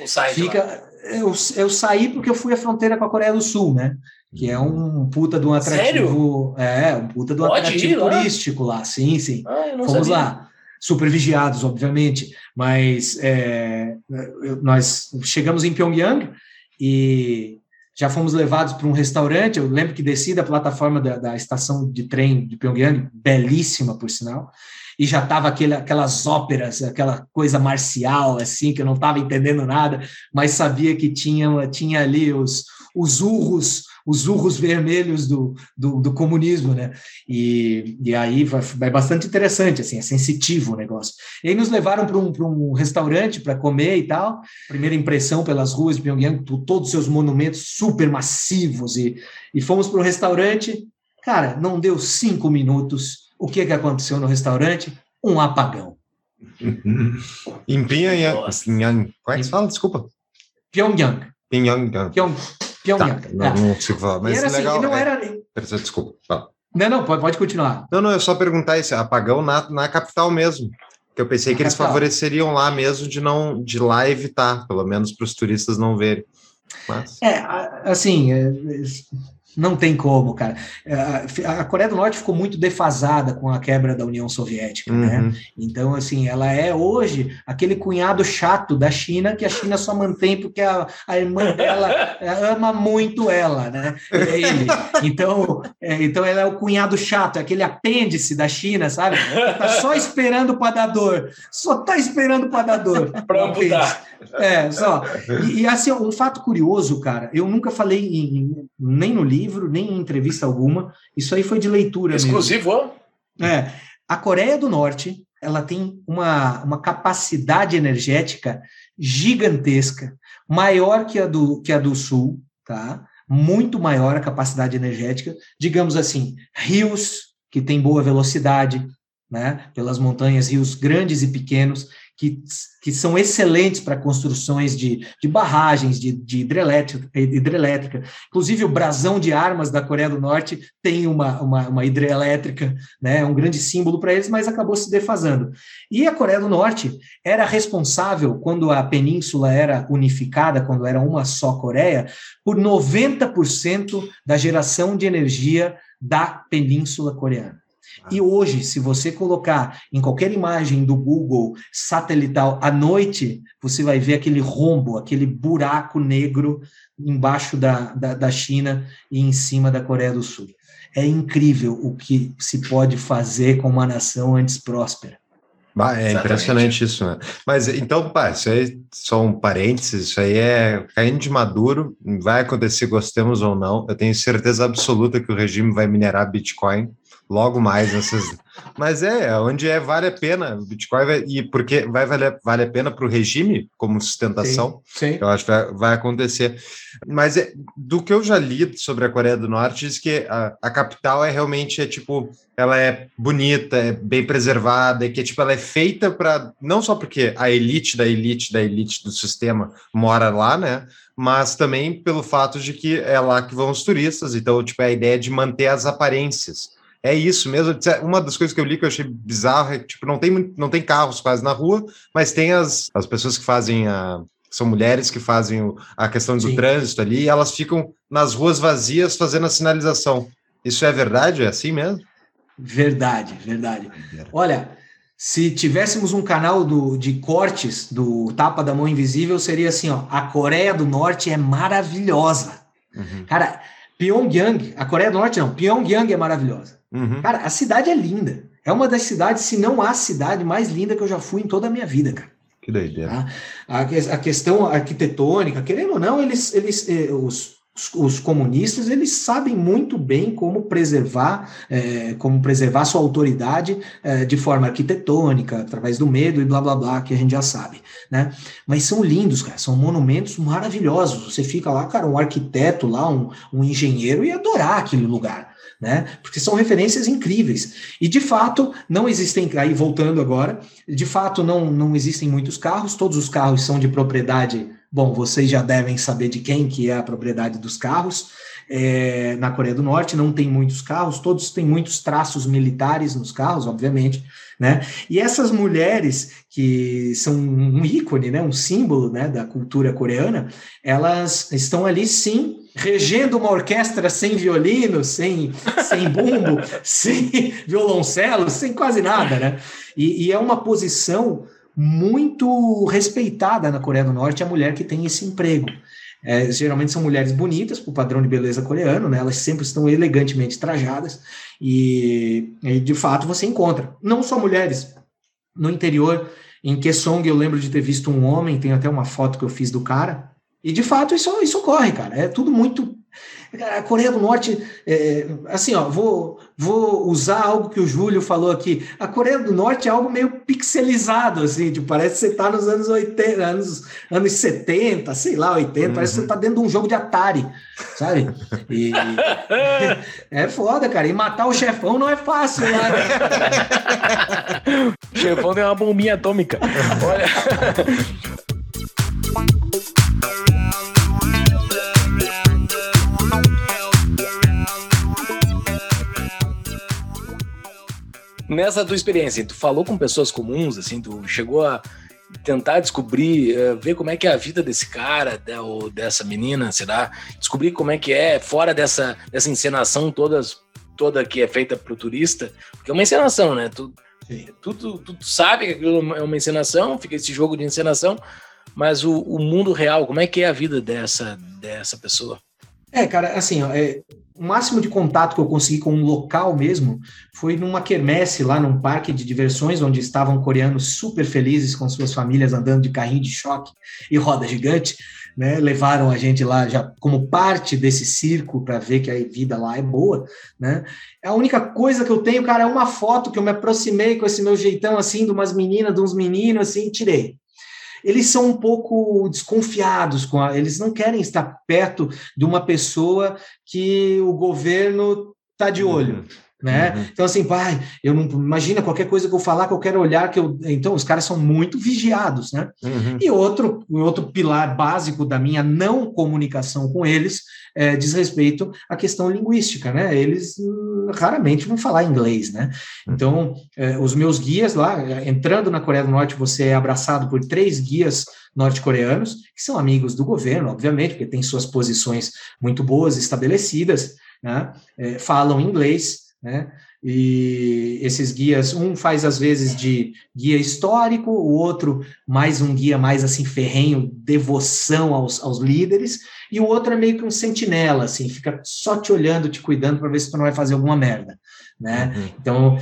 Ou sai de lá?
fica... Eu, eu saí porque eu fui à fronteira com a Coreia do Sul, né? Que é um puta de um atrativo... É, um puta de um
Pode
atrativo
lá?
turístico lá, sim, sim.
Ah,
Fomos
sabia.
lá. super vigiados, obviamente, mas é, nós chegamos em Pyongyang e já fomos levados para um restaurante. Eu lembro que desci da plataforma da, da estação de trem de Pyongyang, belíssima por sinal, e já estava aquelas óperas, aquela coisa marcial, assim, que eu não estava entendendo nada, mas sabia que tinha, tinha ali os, os urros, os urros vermelhos do, do, do comunismo, né? E, e aí vai, bastante interessante, assim, é sensitivo o negócio. E aí nos levaram para um, um restaurante para comer e tal. Primeira impressão pelas ruas de Pyongyang, todos os seus monumentos super massivos, e, e fomos para o restaurante. Cara, não deu cinco minutos. O que, que aconteceu no restaurante? Um apagão.
Em Pyongyang. Pyongyang- Como é que se fala? Desculpa.
Pyongyang.
Pyongyang.
Pyong,
Tá,
Pyongyang.
não,
É.
não consigo falar, mas
era assim,
legal.
e não
é,
era.
Desculpa. fala.
Não, não, pode, pode continuar.
Não, não, é só perguntar isso, apagão na, na capital mesmo. Que eu pensei
Na
que eles
capital.
favoreceriam lá mesmo de não de lá evitar, pelo menos para os turistas não verem. Mas
É, assim, é, não tem como, cara. É, A Coreia do Norte ficou muito defasada com a quebra da União Soviética, né?
Uhum.
Então, assim, ela é hoje aquele cunhado chato da China que a China só mantém porque a, a irmã dela ama muito ela, né? É ele. Então, é, então ela é o cunhado chato, é aquele apêndice da China, sabe? Tá só esperando para dar dor. Só tá esperando para dar dor.
Amputar.
É, só. E, e, assim, um fato curioso, cara, eu nunca falei em- nem no livro, nem em entrevista alguma. Isso aí foi de leitura mesmo.
Exclusivo, ó.
É, a Coreia do Norte, ela tem uma, uma capacidade energética gigantesca, maior que a do, que a do Sul, tá? Muito maior a capacidade energética. Digamos assim, rios que têm boa velocidade, né? Pelas montanhas, rios grandes e pequenos, que, que são excelentes para construções de, de barragens, de, de hidrelétrica, hidrelétrica. Inclusive, o brasão de armas da Coreia do Norte tem uma, uma, uma hidrelétrica, né, um grande símbolo para eles, mas acabou se defasando. E a Coreia do Norte era responsável, quando a península era unificada, quando era uma só Coreia, por 90% da geração de energia da península coreana. E hoje, se você colocar em qualquer imagem do Google satelital à noite, você vai ver aquele rombo, aquele buraco negro embaixo da, da, da China e em cima da Coreia do Sul. É incrível o que se pode fazer com uma nação antes próspera.
É
Exatamente.
impressionante isso, né? Mas então, pá, isso aí só um parênteses, isso aí é caindo de maduro, vai acontecer, gostemos ou não. Eu tenho certeza absoluta que o regime vai minerar Bitcoin logo mais nessas. Mas é, onde é vale a pena. O Bitcoin vai, e porque vai valer vale a pena para o regime como sustentação.
Sim.
Eu acho que vai, vai acontecer. Mas é, do que eu já li sobre a Coreia do Norte, diz que a, a capital é realmente é tipo, ela é bonita, é bem preservada, e que tipo, ela é feita para não só porque a elite da elite da elite do sistema mora lá, né? Mas também pelo fato de que é lá que vão os turistas. Então, tipo, é a ideia de manter as aparências. É isso mesmo. Uma das coisas que eu li que eu achei bizarro é que, tipo, não tem, não tem carros quase na rua, mas tem as, as pessoas que fazem a. São mulheres que fazem o- a questão do
Sim.
trânsito ali, e elas ficam nas ruas vazias fazendo a sinalização. Isso é verdade? É assim mesmo?
Verdade, verdade. Olha, se tivéssemos um canal do, de cortes do Tapa da Mão Invisível, seria assim, ó, a Coreia do Norte é maravilhosa.
Uhum.
Cara, Pyongyang, a Coreia do Norte não, Pyongyang é maravilhosa.
Uhum.
Cara, a cidade é linda. É uma das cidades, se não a cidade mais linda que eu já fui em toda a minha vida, cara.
Que doideira.
Tá? A, a questão arquitetônica, querendo ou não, eles, eles eh, os, os- comunistas, eles sabem muito bem como preservar, eh, como preservar sua autoridade eh, de forma arquitetônica, através do medo e blá blá blá, que a gente já sabe, né? Mas são lindos, cara, são monumentos maravilhosos. Você fica lá, cara, um arquiteto lá, um, um engenheiro ia adorar aquele lugar. Né? Porque são referências incríveis. E de fato, não existem, aí voltando agora, de fato não, não existem muitos carros, todos os carros são de propriedade Bom, vocês já devem saber de quem que é a propriedade dos carros. É, na Coreia do Norte não tem muitos carros, todos têm muitos traços militares nos carros, obviamente, né? E essas mulheres que são um ícone, né, um símbolo, né, da cultura coreana, elas estão ali sim regendo uma orquestra sem violino, sem, sem bumbo, sem violoncelo, sem quase nada, né? E, e é uma posição muito respeitada na Coreia do Norte a mulher que tem esse emprego. É, geralmente são mulheres bonitas, por padrão de beleza coreano, né? Elas sempre estão elegantemente trajadas e, e, de fato você encontra não só mulheres no interior. Em Kaesong eu lembro de ter visto um homem, tem até uma foto que eu fiz do cara. E de fato isso, isso ocorre, cara. É tudo muito a Coreia do Norte, é, assim, ó, vou, vou usar algo que o Júlio falou aqui. A Coreia do Norte é algo meio pixelizado, assim, tipo, parece que você está nos anos 80, anos, anos 70, sei lá, 80, uhum. parece que você está dentro de um jogo de Atari, sabe? E, é foda, cara. E matar o chefão não é fácil, né?
o chefão tem uma bombinha atômica. Olha. nessa tua experiência, tu falou com pessoas comuns, assim, tu chegou a tentar descobrir, uh, ver como é que é a vida desse cara ou dessa menina, será? Descobrir como é que é fora dessa, dessa encenação todas, toda que é feita pro turista, porque é uma encenação, né? Tu, tu, tu, tu, sabe que aquilo é uma encenação, fica esse jogo de encenação, mas o, o mundo real, como é que é a vida dessa, dessa pessoa?
É, cara, assim, ó, é, o máximo de contato que eu consegui com um local mesmo foi numa quermesse lá num parque de diversões, onde estavam coreanos super felizes com suas famílias andando de carrinho de choque e roda gigante. Né, levaram a gente lá já como parte desse circo para ver que a vida lá é boa, né? A única coisa que eu tenho, cara, é uma foto que eu me aproximei com esse meu jeitão assim de umas meninas, de uns meninos assim, tirei eles são um pouco desconfiados com a, eles não querem estar perto de uma pessoa que o governo está de olho. Uhum. Né? Uhum. Então, assim, pai, eu não imagina qualquer coisa que eu falar, qualquer olhar que eu. Então, os caras são muito vigiados, né? Uhum. E outro, outro pilar básico da minha não comunicação com eles é, diz respeito à questão linguística, né? Eles hum, raramente vão falar inglês, né? Então, é, os meus guias lá, entrando na Coreia do Norte, você é abraçado por três guias norte-coreanos, que são amigos do governo, obviamente, porque têm suas posições muito boas estabelecidas, né? É, falam inglês, né? E esses guias, um faz às vezes de guia histórico, o outro mais um guia mais assim ferrenho, devoção aos, aos líderes, e o outro é meio que um sentinela, assim, fica só te olhando, te cuidando para ver se tu não vai fazer alguma merda, né? Uhum. Então,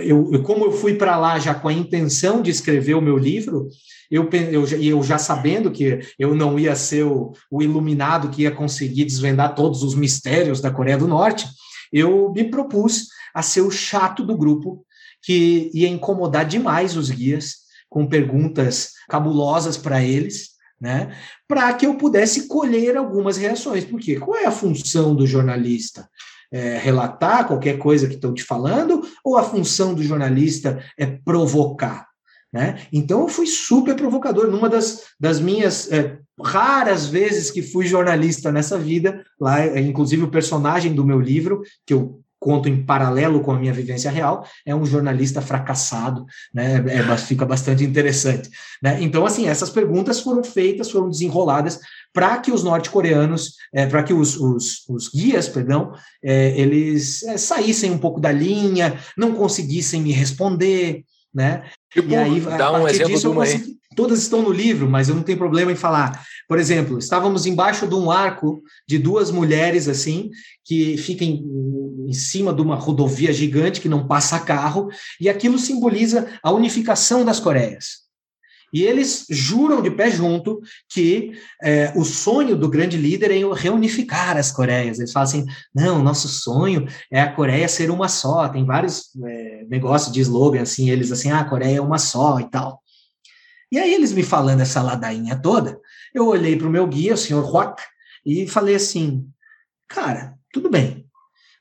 eu, eu, como eu fui para lá já com a intenção de escrever o meu livro, eu, eu, eu já sabendo que eu não ia ser o, o iluminado que ia conseguir desvendar todos os mistérios da Coreia do Norte, eu me propus a ser o chato do grupo, que ia incomodar demais os guias com perguntas cabulosas para eles, né? Para que eu pudesse colher algumas reações. Porque qual é a função do jornalista? É relatar qualquer coisa que estão te falando, ou a função do jornalista é provocar? Né? Então eu fui super provocador. Numa das, das minhas é, raras vezes que fui jornalista nessa vida, lá, inclusive o personagem do meu livro, que eu conto em paralelo com a minha vivência real, é um jornalista fracassado, né? É, fica bastante interessante. Né? Então, assim, essas perguntas foram feitas, foram desenroladas para que os norte-coreanos, é, para que os, os, os, guias, perdão, é, eles é, saíssem um pouco da linha, não conseguissem me responder, né?
Tipo, e aí, dá um exemplo disso, consegui,
Todas estão no livro, mas eu não tenho problema em falar. Por exemplo, estávamos embaixo de um arco de duas mulheres assim, que ficam em, em cima de uma rodovia gigante que não passa carro, e aquilo simboliza a unificação das Coreias. E eles juram de pé junto que é, o sonho do grande líder é reunificar as Coreias. Eles falam assim: não, nosso sonho é a Coreia ser uma só. Tem vários é, negócios de slogan assim, eles assim, ah, a Coreia é uma só e tal. E aí eles me falando essa ladainha toda, eu olhei para o meu guia, o senhor Rock, e falei assim, cara, tudo bem,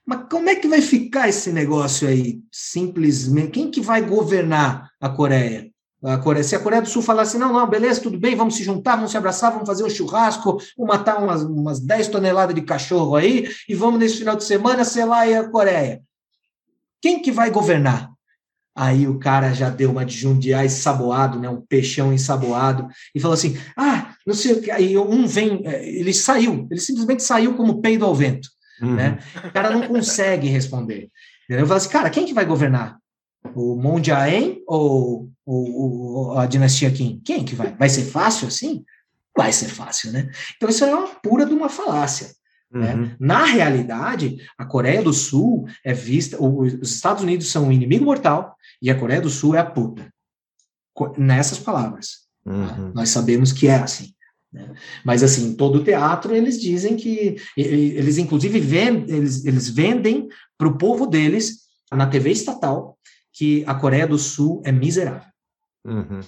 mas como é que vai ficar esse negócio aí, simplesmente? Quem que vai governar a Coreia? A Coreia, se a Coreia do Sul falar assim, não, não, beleza, tudo bem, vamos se juntar, vamos se abraçar, vamos fazer um churrasco, vamos matar umas, umas 10 toneladas de cachorro aí e vamos nesse final de semana selar aí a Coreia. Quem que vai governar? Aí o cara já deu uma de jundiar ensaboado, né, um peixão ensaboado, e falou assim: ah, não sei o que. Aí um vem, eh, ele saiu, ele simplesmente saiu como peido ao vento.
Uhum.
Né? O cara não consegue responder. Entendeu? Fala assim, cara, quem que vai governar? O Moon Jae-in ou, ou- ou a dinastia Kim? Quem que vai? Vai ser fácil assim? Vai ser fácil, né? Então isso é uma pura de uma falácia. Né?
Uhum.
Na realidade, a Coreia do Sul é vista, os Estados Unidos são o inimigo mortal e a Coreia do Sul é a puta. Nessas palavras.
Uhum.
Nós sabemos que é assim. né? Mas assim, todo o teatro eles dizem que eles inclusive vendem, eles, eles vendem para o povo deles na TV estatal que a Coreia do Sul é miserável.
Uhum.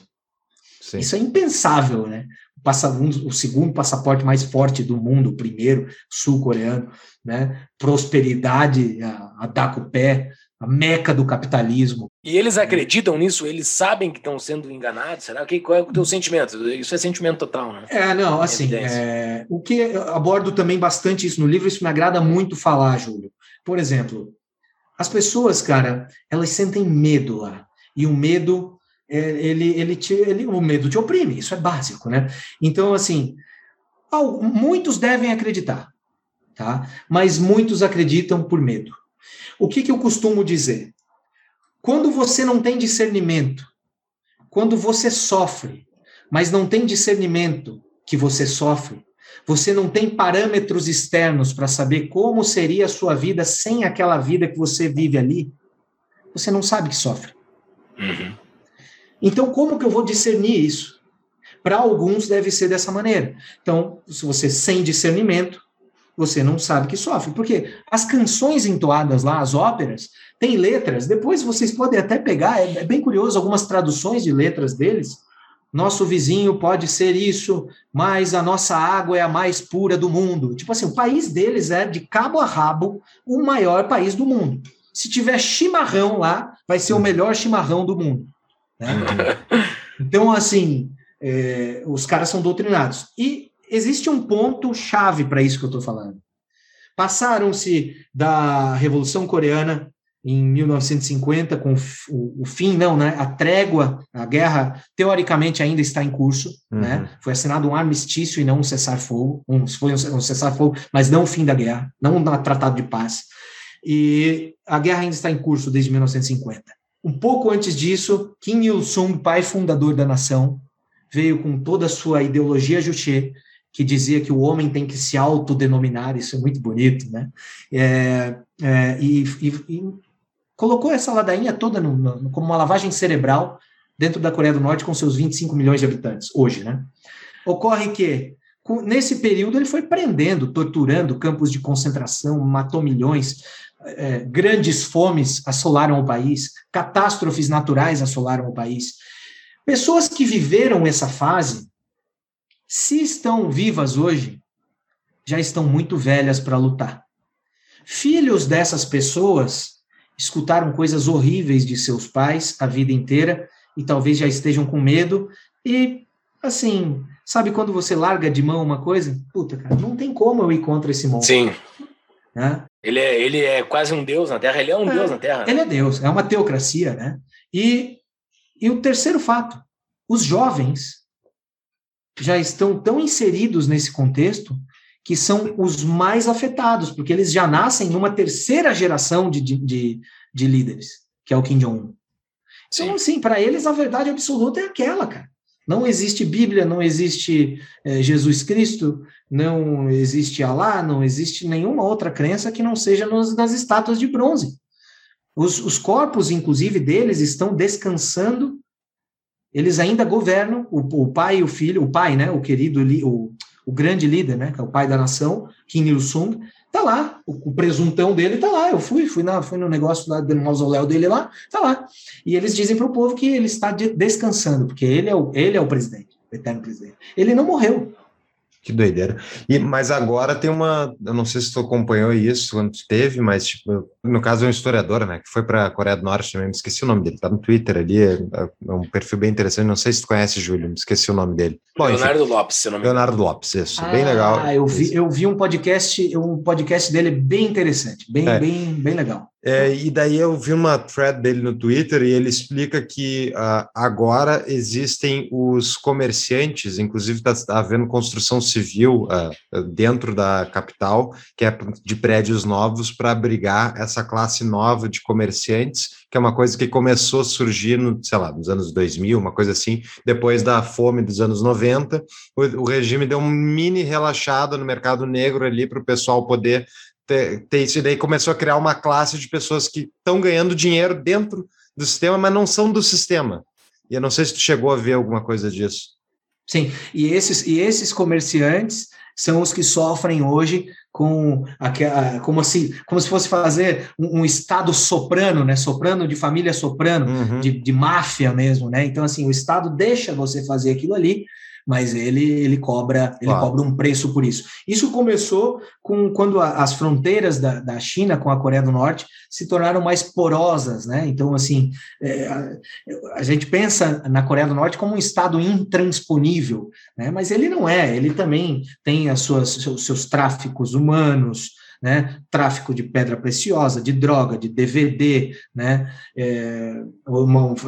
Isso é impensável, né? O, passa- um- o segundo passaporte mais forte do mundo, o primeiro sul-coreano, né? Prosperidade a, a dar com o pé, a meca do capitalismo.
E eles acreditam nisso? Eles sabem que estão sendo enganados? Será que qual é o teu sentimento? Isso é sentimento total, né?
É, não, assim,
Evidência.
é, o que eu abordo também bastante isso no livro, isso me agrada muito falar, Júlio. Por exemplo, as pessoas, cara, elas sentem medo lá. E o medo, é, ele, ele, te, ele, o medo te oprime, isso é básico, né? Então, assim, muitos devem acreditar, tá? Mas muitos acreditam por medo. O que, que eu costumo dizer? Quando você não tem discernimento, quando você sofre, mas não tem discernimento que você sofre, você não tem parâmetros externos para saber como seria a sua vida sem aquela vida que você vive ali, você não sabe que sofre.
Uhum.
Então, como que eu vou discernir isso? Para alguns deve ser dessa maneira. Então, se você sem discernimento, você não sabe que sofre. Porque as canções entoadas lá, as óperas, têm letras. Depois vocês podem até pegar, é, é bem curioso, algumas traduções de letras deles. Nosso vizinho pode ser isso, mas a nossa água é a mais pura do mundo. Tipo assim, o país deles é, de cabo a rabo, o maior país do mundo. Se tiver chimarrão lá, vai ser o melhor chimarrão do mundo. Né? Então, assim, é, os caras são doutrinados. E existe um ponto chave para isso que eu estou falando. Passaram-se da Revolução Coreana em 1950, com o o fim, não, né? A trégua, a guerra, teoricamente ainda está em curso,
Uhum.
né? Foi assinado um armistício e não um cessar-fogo, um, foi um, um cessar-fogo, mas não o fim da guerra, não um tratado de paz. E a guerra ainda está em curso desde 1950. Um pouco antes disso, Kim Il-sung, pai fundador da nação, veio com toda a sua ideologia juche, que dizia que o homem tem que se autodenominar, isso é muito bonito, né? É, é, e, e- e colocou essa ladainha toda no- no- como uma lavagem cerebral dentro da Coreia do Norte com seus 25 milhões de habitantes, hoje, né? Ocorre que, com- nesse período, ele foi prendendo, torturando campos de concentração, matou milhões, é, grandes fomes assolaram o país, catástrofes naturais assolaram o país. Pessoas que viveram essa fase, se estão vivas hoje, já estão muito velhas para lutar. Filhos dessas pessoas escutaram coisas horríveis de seus pais a vida inteira e talvez já estejam com medo e assim, sabe quando você larga de mão uma coisa? Puta, cara, não tem como eu ir contra esse monstro,
Sim.
né?
Ele é, ele é quase um deus na Terra. Ele é um
É.
deus na Terra.
Ele é Deus, é uma teocracia, né? E, e o terceiro fato, os jovens já estão tão inseridos nesse contexto que são os mais afetados, porque eles já nascem numa terceira geração de, de, de, de líderes, que é o Kim Jong-un. Então, assim, para eles a verdade absoluta é aquela, cara. Não existe Bíblia, não existe eh, Jesus Cristo, não existe Alá, não existe nenhuma outra crença que não seja nos, nas estátuas de bronze. Os, os corpos, inclusive, deles estão descansando, eles ainda governam, o, o pai e o filho, o pai, né, o querido, o, o grande líder, né, que é o pai da nação, Kim Il-sung, tá lá, o, o presuntão dele tá lá, eu fui, fui, na, fui no negócio lá, no mausoléu dele lá, tá lá. E eles dizem para o povo que ele está de- descansando, porque ele é, o, ele é o presidente, o eterno presidente. Ele não morreu.
Que doideira. E, mas agora tem uma. Eu não sei se tu acompanhou isso quando teve, mas, tipo, no caso é um historiador, né? Que foi para a Coreia do Norte também, me esqueci o nome dele, tá no Twitter ali, é, é um perfil bem interessante. Não sei se tu conhece, Júlio, me esqueci o nome dele. Bom, enfim,
Leonardo Lopes, se eu não me engano.
Leonardo Lopes, isso, bem legal.
Ah, eu vi, eu vi um podcast, um podcast dele bem interessante, bem,
É.
bem, bem legal.
É, e daí eu vi uma thread dele no Twitter e ele explica que ah, agora existem os comerciantes, inclusive está havendo construção civil ah, dentro da capital, que é de prédios novos para abrigar essa classe nova de comerciantes, que é uma coisa que começou a surgir, no, sei lá, nos anos 2000, uma coisa assim, depois da fome dos anos 90, o, o regime deu um mini relaxado no mercado negro ali para o pessoal poder ter, ter isso, e daí começou a criar uma classe de pessoas que estão ganhando dinheiro dentro do sistema, mas não são do sistema. E eu não sei se tu chegou a ver alguma coisa disso.
Sim, e esses, e esses comerciantes são os que sofrem hoje com aquela, como se, como se fosse fazer um, um estado soprano, né? Soprano de família soprano,
Uhum.
de, de máfia mesmo, né? Então, assim, o Estado deixa você fazer aquilo ali, mas ele, ele cobra ele
Claro.
cobra um preço por isso. Isso começou com quando a- as fronteiras da, da China com a Coreia do Norte se tornaram mais porosas, né? Então, assim, é, a, a gente pensa na Coreia do Norte como um Estado intransponível, né? Mas ele não é, ele também tem as suas, seus, seus tráficos humanos, né? Tráfico de pedra preciosa, de droga, de DVD, né? É,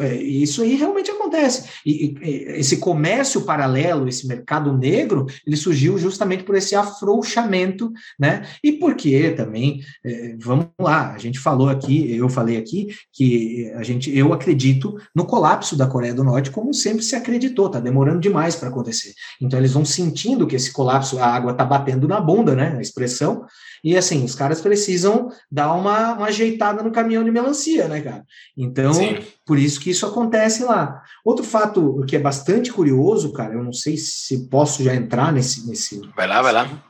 é, isso aí realmente acontece. E, e- esse comércio paralelo, esse mercado negro, ele surgiu justamente por esse afrouxamento, né? E porque também, é, vamos lá, a gente falou aqui, eu falei aqui, que a gente, eu acredito no colapso da Coreia do Norte, como sempre se acreditou, tá demorando demais para acontecer. Então eles vão sentindo que esse colapso, a água tá batendo na bunda, né? A expressão, e assim, os caras precisam dar uma, uma ajeitada no caminhão de melancia, né, cara? Então,
Sim.
Por isso que isso acontece lá. Outro fato que é bastante curioso, cara, eu não sei se posso já entrar nesse. nesse
Vai lá, vai lá.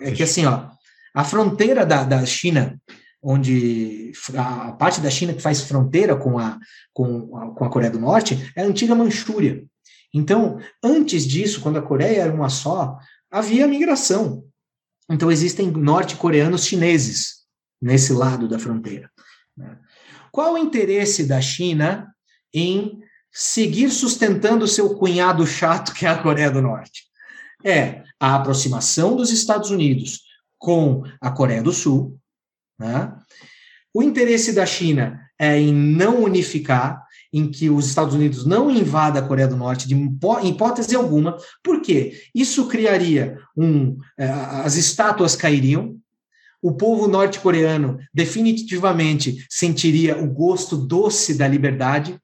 é que assim, ó, a fronteira da, da China, onde a parte da China que faz fronteira com a, com a, com a Coreia do Norte, é a antiga Manchúria. Então, antes disso, quando a Coreia era uma só, havia migração. Então, existem norte-coreanos chineses nesse lado da fronteira. né? Qual o interesse da China em seguir sustentando seu cunhado chato, que é a Coreia do Norte? É a aproximação dos Estados Unidos com a Coreia do Sul. Né? O interesse da China é em não unificar, em que os Estados Unidos não invada a Coreia do Norte de hipótese alguma. Por quê? Isso criaria um. eh, as estátuas cairiam. O povo norte-coreano definitivamente sentiria o gosto doce da liberdade,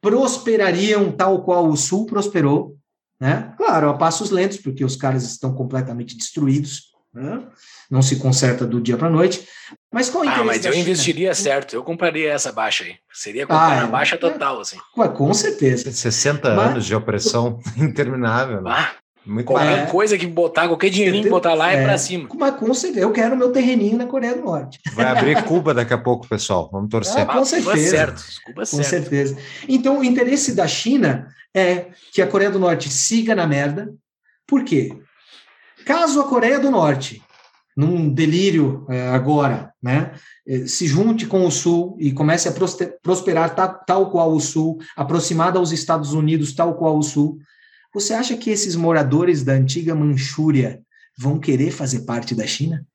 prosperariam tal qual o Sul prosperou, né? Claro, a passos lentos, porque os caras estão completamente destruídos, né? não se conserta do dia para a noite. Mas qual o
Ah,
interesse
mas
da
eu
China?
investiria certo. Eu compraria essa baixa aí. Seria comprar
Ah,
na
é.
baixa total, assim.
Ué, Com certeza.
60
Mas-
anos de opressão interminável. Né?
Ah,
Muito
qualquer
É.
coisa que botar, qualquer dinheirinho que botar lá é,
É.
pra cima.
Mas com certeza, eu quero meu terreninho na Coreia do Norte.
Vai abrir Cuba daqui a pouco, pessoal. Vamos torcer.
Ah, com
Cuba
certeza.
certo. Cuba
Com
certo.
certeza. Então, o interesse da China é que a Coreia do Norte siga na merda. Por quê? Caso a Coreia do Norte, num delírio eh, agora, né, eh, se junte com o Sul e comece a prosperar ta- tal qual o Sul, aproximada aos Estados Unidos tal qual o Sul, você acha que esses moradores da antiga Manchúria vão querer fazer parte da China?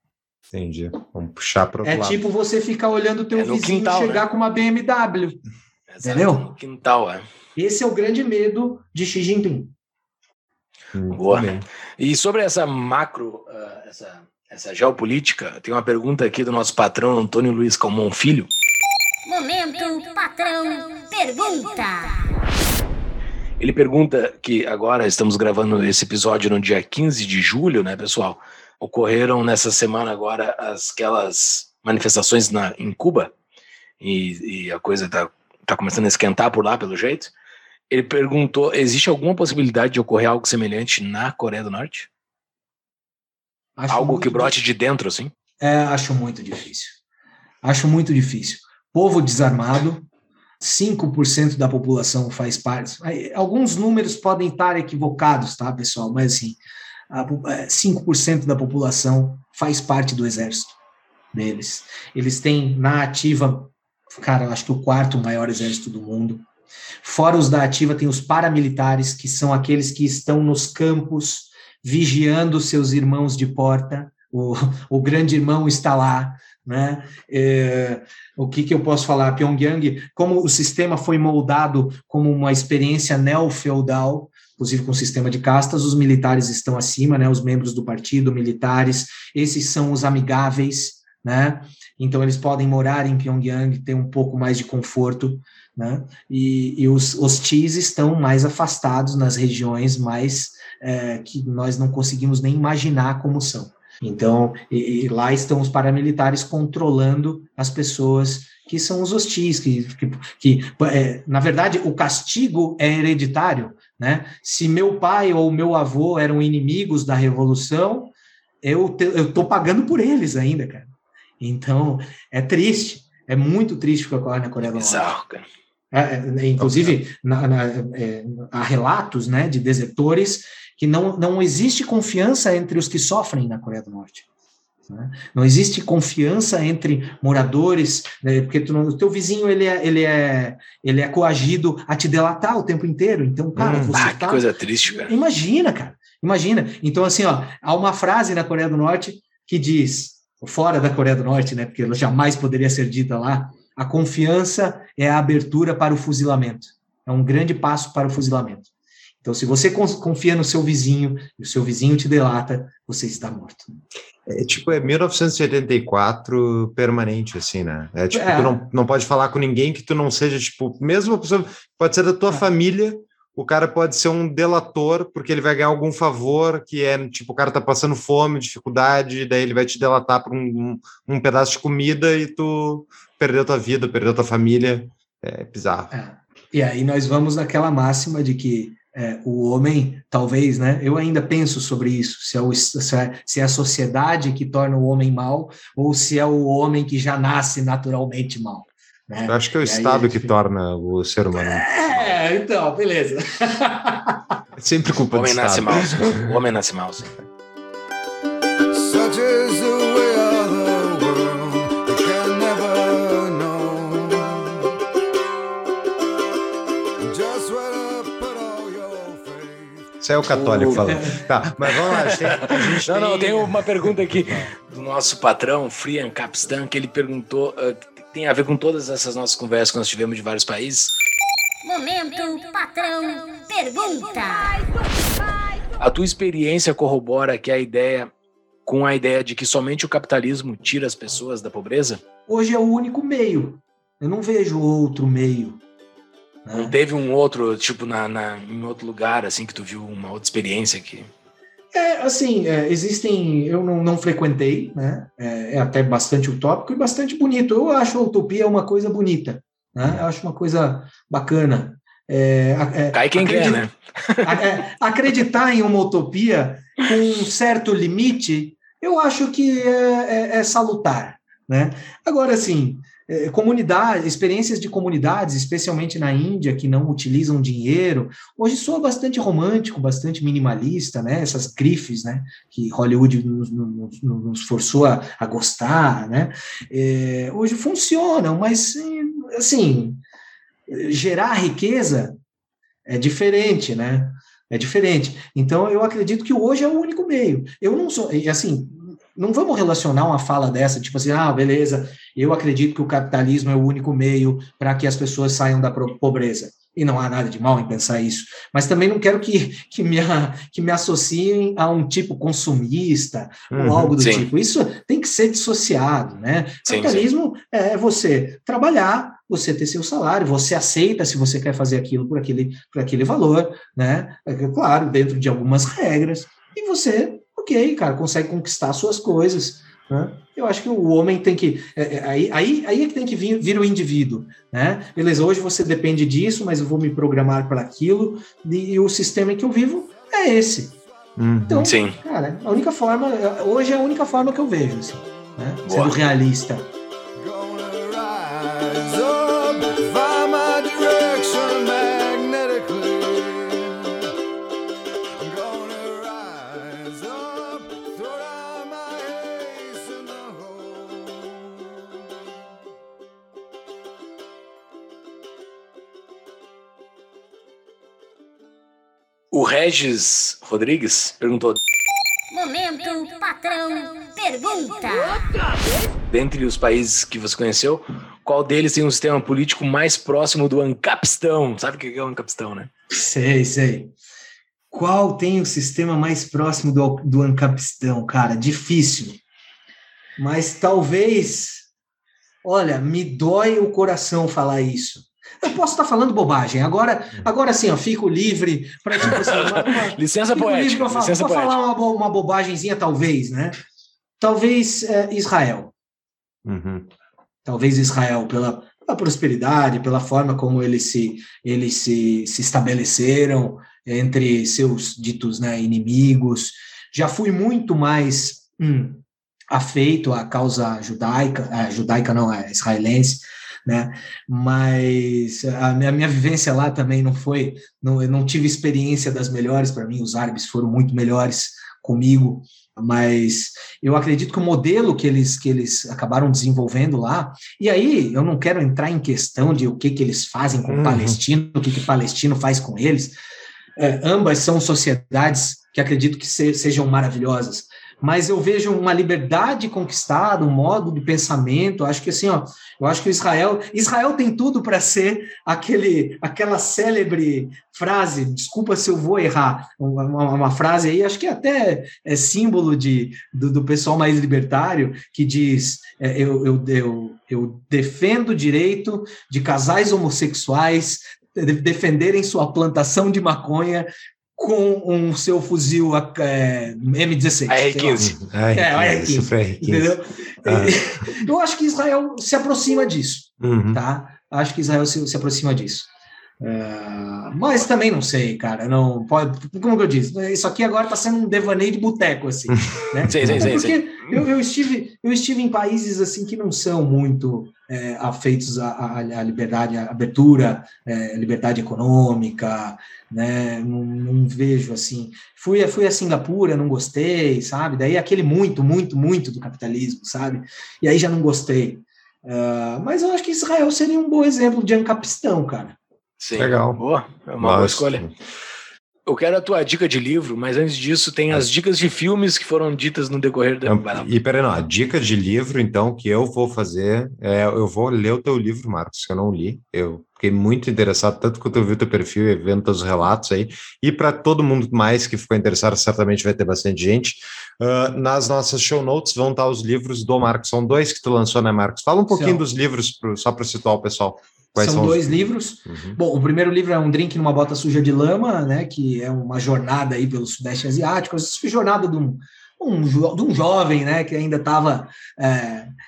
Entendi. Vamos puxar para outro
É
lado.
tipo você ficar olhando o teu
É
vizinho
quintal,
chegar
né?
com uma BMW.
Exato,
Entendeu?
no Quintal, é.
Esse é o grande medo de Xi Jinping.
Muito
Boa.
bem.
E sobre essa macro, ah, essa, essa geopolítica, tem uma pergunta aqui do nosso patrão Antônio Luiz Calmon Filho.
Momento patrão pergunta.
Ele pergunta que agora estamos gravando esse episódio no dia 15 de julho, né, pessoal? Ocorreram nessa semana agora as, aquelas manifestações na, em Cuba e, e a coisa tá, tá começando a esquentar por lá, pelo jeito. Ele perguntou: existe alguma possibilidade de ocorrer algo semelhante na Coreia do Norte?
Acho
algo que brote de dentro, assim?
É, acho muito difícil. Acho muito difícil. Povo desarmado, 5% da população faz parte. Alguns números podem estar equivocados, tá, pessoal? Mas assim, a po- é, 5% da população faz parte do exército deles. Eles têm na ativa, cara, eu acho que o quarto maior exército do mundo. Fora os da ativa, tem os paramilitares, que são aqueles que estão nos campos vigiando seus irmãos de porta. O, o grande irmão está lá, né? É, o que, que eu posso falar? Pyongyang, como o sistema foi moldado como uma experiência neo-feudal, inclusive com o sistema de castas, os militares estão acima, né? Os membros do partido, militares, esses são os amigáveis, né? Então eles podem morar em Pyongyang, ter um pouco mais de conforto, né? E, e os hostis estão mais afastados nas regiões mais é, que nós não conseguimos nem imaginar como são. Então, e, e lá estão os paramilitares controlando as pessoas que são os hostis, que, que, que é, na verdade, o castigo é hereditário, né? Se meu pai ou meu avô eram inimigos da revolução, eu te, eu tô pagando por eles ainda, cara. Então, é triste, é muito triste o que ocorre na Coreia do Norte.
Bizarro, cara.
É, é, inclusive, na, na, é, há relatos né, de desertores que não, não existe confiança entre os que sofrem na Coreia do Norte. Né? Não existe confiança entre moradores, né, porque tu, o teu vizinho ele é, ele, é, ele é coagido a te delatar o tempo inteiro. Então, cara,
Hum,
você
Ah, que
tá,
coisa triste, cara.
Imagina, cara. Imagina. Então, assim, ó, há uma frase na Coreia do Norte que diz, fora da Coreia do Norte, né? Porque ela jamais poderia ser dita lá. A confiança é a abertura para o fuzilamento. É um grande passo para o fuzilamento. Então, se você con- confia no seu vizinho e o seu vizinho te delata, você está morto.
É tipo, é 1984 permanente, assim, né? É tipo,
É.
tu não, não pode falar com ninguém que tu não seja, tipo, mesmo a pessoa, pode ser da tua
É.
família, o cara pode ser um delator, porque ele vai ganhar algum favor, que é, tipo, o cara tá passando fome, dificuldade, daí ele vai te delatar por um, um, um pedaço de comida e tu perdeu tua vida, perdeu tua família. É bizarro.
É. E aí nós vamos naquela máxima de que é, o homem, talvez, né? Eu ainda penso sobre isso, se é, o, se, é, se é a sociedade que torna o homem mal ou se é o homem que já nasce naturalmente mal. Né?
Eu acho que é o
E
Estado
a
que
gente-
torna o ser humano.
É, então, beleza.
É sempre culpa
O homem
do
nasce
Estado.
mal. O homem nasce mal. sim.
Such is the way
Isso é o católico
O-
falando. Tá, mas vamos lá. A gente, a gente
Não, não,
tem-
tem uma pergunta aqui do nosso patrão, Frian Capistan, que ele perguntou, que tem a ver com todas essas nossas conversas que nós tivemos de vários países.
Momento patrão pergunta.
A tua experiência corrobora que a ideia, com a ideia de que somente o capitalismo tira as pessoas da pobreza?
Hoje é o único meio. Eu não vejo outro meio. Né?
Não teve um outro, tipo, na, na- em outro lugar, assim, que tu viu uma outra experiência aqui?
É, assim, é, existem. Eu não, não frequentei, né? É, é até bastante utópico e bastante bonito. Eu acho a utopia uma coisa bonita, né? Eu acho uma coisa bacana. É, é,
Cai quem quer, né?
é, acreditar em uma utopia com um certo limite, eu acho que é, é- é salutar, né? Agora, assim, é, comunidade, experiências de comunidades, especialmente na Índia, que não utilizam dinheiro, hoje soa bastante romântico, bastante minimalista, né? Essas grifes, né? Que Hollywood nos, nos- nos forçou a, a gostar, né? É, hoje funcionam, mas, assim, gerar riqueza é diferente, né? É diferente. Então, eu acredito que hoje é o único meio. Eu não sou, assim, não vamos relacionar uma fala dessa, tipo assim, ah, beleza, eu acredito que o capitalismo é o único meio para que as pessoas saiam da pobreza. E não há nada de mal em pensar isso. Mas também não quero que, que, me, que me associem a um tipo consumista
Uhum,
ou algo do
sim.
tipo. Isso tem que ser dissociado, né?
Sim,
Capitalismo é você trabalhar, você ter seu salário, você aceita se você quer fazer aquilo por aquele, por aquele valor, né? É Claro, dentro de algumas regras. E você, ok, cara, consegue conquistar suas coisas. Né? Eu acho que o homem tem que. é, é, aí, aí, aí é que tem que vir, vir o indivíduo. Né? Beleza, hoje você depende disso, mas eu vou me programar para aquilo, e, e o sistema em que eu vivo é esse.
Uhum.
Então,
Sim.
cara, a única forma, hoje é a única forma que eu vejo, assim, né? Sendo realista.
O Regis Rodrigues perguntou:
Momento patrão pergunta.
dentre os países que você conheceu, qual deles tem um sistema político mais próximo do Ancapistão? Sabe o que é o Ancapistão, né?
Sei, sei. Qual tem o sistema mais próximo do, do Ancapistão, cara? Difícil. Mas talvez. Olha, me dói o coração falar isso. Eu posso estar falando bobagem. Agora, agora sim, ó, fico livre para tipo assim, uma- uma-
Licença poética.
pra falar,
Licença
pra
poética.
falar uma, uma bobagemzinha, talvez, né? Talvez é, Israel.
Uhum.
Talvez Israel, pela, pela prosperidade, pela forma como eles se, eles se, se estabeleceram entre seus ditos né, inimigos. Já fui muito mais hum, afeito à causa judaica, judaica não, a israelense, né? Mas a minha, a minha vivência lá também não foi, não, eu não tive experiência das melhores para mim, os árabes foram muito melhores comigo, mas eu acredito que o modelo que eles, que eles acabaram desenvolvendo lá, e aí eu não quero entrar em questão de o que, que eles fazem com o
Uhum.
palestino, o que, que o palestino faz com eles, é, ambas são sociedades que acredito que se- sejam maravilhosas, mas eu vejo uma liberdade conquistada, um modo de pensamento, acho que assim, ó, eu acho que o Israel, Israel tem tudo para ser aquele, aquela célebre frase, desculpa se eu vou errar, uma, uma- frase aí, acho que até é símbolo de, do, do pessoal mais libertário, que diz, é, eu, eu, eu, eu defendo o direito de casais homossexuais de- defenderem sua plantação de maconha com um seu fuzil é, M16. sei lá.
AR-15.
Ai,
É,
R15.
Entendeu?
Ah.
Eu acho que Israel se aproxima disso,
Uhum.
tá? Acho que Israel se, se aproxima disso. É, mas também não sei, cara. Não pode. Como que eu disse? Isso aqui agora está sendo um devaneio de boteco, assim. Né?
Sim, sim, sim,
porque eu, eu estive, eu estive em países assim que não são muito é, afeitos à, à- à liberdade, à abertura, é, liberdade econômica, né? Não, não vejo assim. Fui, a- fui a Singapura, não gostei, sabe? Daí aquele muito, muito, muito do capitalismo, sabe? E aí já não gostei. Ah, mas eu acho que Israel seria um bom exemplo de ancapistão, cara.
Sim.
Legal.
Boa, é uma boa
Nossa.
escolha. Eu quero a tua dica de livro, mas antes disso tem as dicas de filmes que foram ditas no decorrer da.
E peraí, não, a dica de livro, então, que eu vou fazer, é, eu vou ler o teu livro, Marcos, que eu não li. Eu fiquei muito interessado, tanto quanto eu vi o teu perfil e vendo teus relatos aí. E para todo mundo mais que ficou interessado, certamente vai ter bastante gente. Ah, nas nossas show notes vão estar os livros do Marcos. São dois que tu lançou, né, Marcos? Fala um pouquinho
São.
dos livros, pro- só para situar o pessoal. Quais
São
são os-
dois livros.
Uhum.
Bom, o primeiro livro é um drink numa bota suja de lama, né? Que é uma jornada aí pelo Sudeste Asiático. Essa jornada de um, um, jo- de um jovem, né? Que ainda estava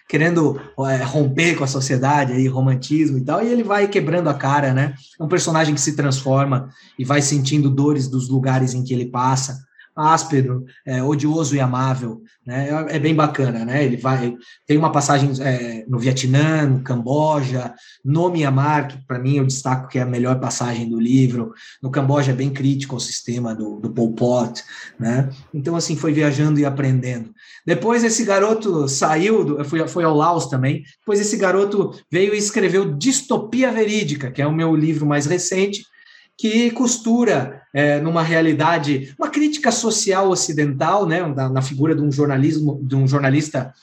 querendo é, romper com a sociedade aí, romantismo e tal. E ele vai quebrando a cara, né? É um personagem que se transforma e vai sentindo dores dos lugares em que ele passa. Áspero, é, odioso e amável, né? É, é bem bacana, né? Ele vai tem uma passagem é, no Vietnã, no Camboja, no Mianmar, que para mim eu destaco que é a melhor passagem do livro. No Camboja é bem crítico ao sistema do, do Pol Pot, né? Então, assim, foi viajando e aprendendo. Depois esse garoto saiu, do, foi, foi ao Laos também, depois esse garoto veio e escreveu Distopia Verídica, que é o meu livro mais recente, que costura é, numa realidade, uma crítica social ocidental, né, na, na figura de um jornalismo, de um jornalista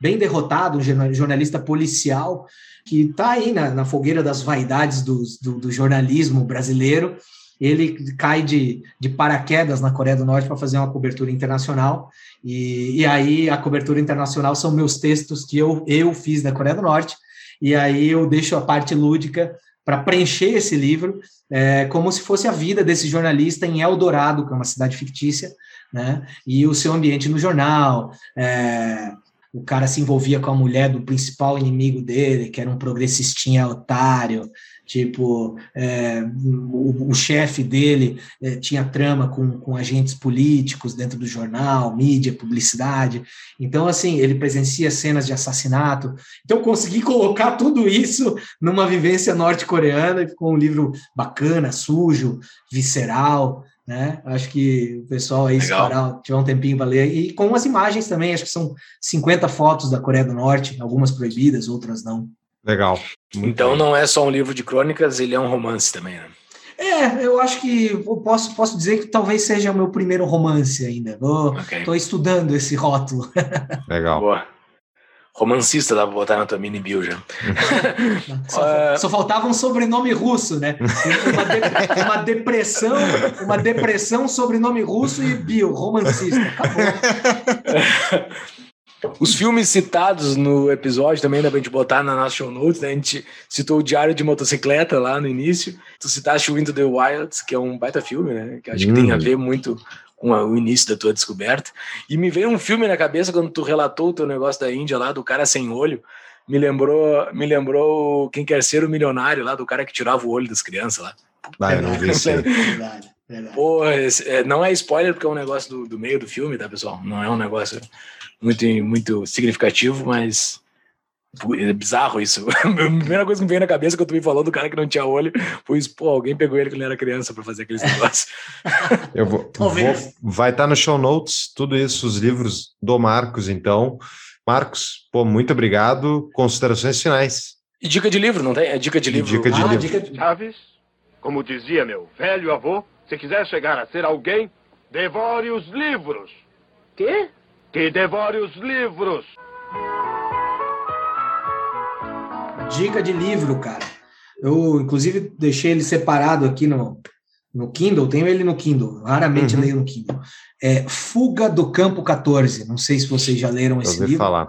bem derrotado, um jorna- jornalista policial, que está aí na, na fogueira das vaidades do, do, do jornalismo brasileiro. Ele cai de, de paraquedas na Coreia do Norte para fazer uma cobertura internacional. E, e aí a cobertura internacional são meus textos que eu, eu fiz da Coreia do Norte. E aí eu deixo a parte lúdica para preencher esse livro, é, como se fosse a vida desse jornalista em Eldorado, que é uma cidade fictícia, né? E o seu ambiente no jornal, é, o cara se envolvia com a mulher do principal inimigo dele, que era um progressistinha otário, tipo, é, o, o chefe dele é, tinha trama com, com agentes políticos dentro do jornal, mídia, publicidade. Então, assim, ele presencia cenas de assassinato. Então, consegui colocar tudo isso numa vivência norte-coreana, e ficou um livro bacana, sujo, visceral, né? Acho que o pessoal aí, se parar, tiver um tempinho para ler, e com as imagens também, acho que são 50 fotos da Coreia do Norte, algumas proibidas, outras não.
Legal. Muito
Então
bem.
não é só um livro de crônicas, ele é um romance também, né?
É, eu acho que eu posso, posso dizer que talvez seja o meu primeiro romance ainda. Estou estudando esse rótulo.
Legal.
Boa. Romancista dá pra botar na tua mini bio já.
Só,
É.
só faltava um sobrenome russo, né? Uma, de- uma depressão, uma depressão, sobrenome russo e bio, romancista. Acabou.
Os filmes citados no episódio também dá pra gente botar na nossa show notes, né? A gente citou o Diário de Motocicleta lá no início. Tu citaste o Into the Wilds, que é um baita filme, né? Que acho que tem a ver muito com a- o início da tua descoberta. E me veio um filme na cabeça quando tu relatou o teu negócio da Índia lá, do cara sem olho. Me lembrou, me lembrou Quem Quer Ser o Milionário lá, do cara que tirava o olho das crianças lá.
Ah, eu não vi isso.
Pô, é, não é spoiler porque é um negócio do, do meio do filme, tá, pessoal? Não é um negócio muito, muito significativo, mas é bizarro isso. A primeira coisa que me veio na cabeça quando tu me falou do cara que não tinha olho foi isso, pô, alguém pegou ele quando ele era criança pra fazer aqueles negócios.
Eu vou, vou- vai estar no show notes, tudo isso, os livros do Marcos, então. Marcos, pô, muito obrigado. Considerações finais.
E dica de livro, não tem? É dica de
E
livro.
dica de
Ah,
livro.
dica de-
Chaves, como dizia meu velho avô, se quiser chegar a ser alguém, devore os livros.
Quê?
Que devore os livros.
Dica de livro, cara. Eu, inclusive, deixei ele separado aqui no, no Kindle. Tenho ele no Kindle. Raramente
Uhum.
leio no Kindle. É Fuga do Campo 14. Não sei se vocês já leram
Eu
esse
ouvi
livro.
falar.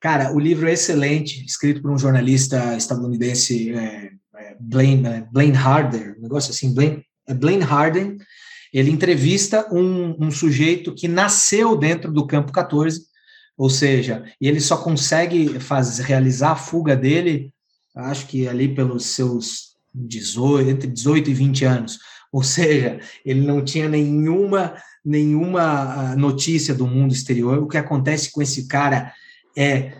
Cara, o livro é excelente, escrito por um jornalista estadunidense, é, é, Blaine, é, Blaine Harder, um negócio assim, Blaine, é Blaine Harden. Ele entrevista um, um sujeito que nasceu dentro do campo 14, ou seja, ele só consegue faz, realizar a fuga dele, acho que ali pelos seus 18, entre 18 e 20 anos. Ou seja, ele não tinha nenhuma, nenhuma ah, notícia do mundo exterior. O que acontece com esse cara é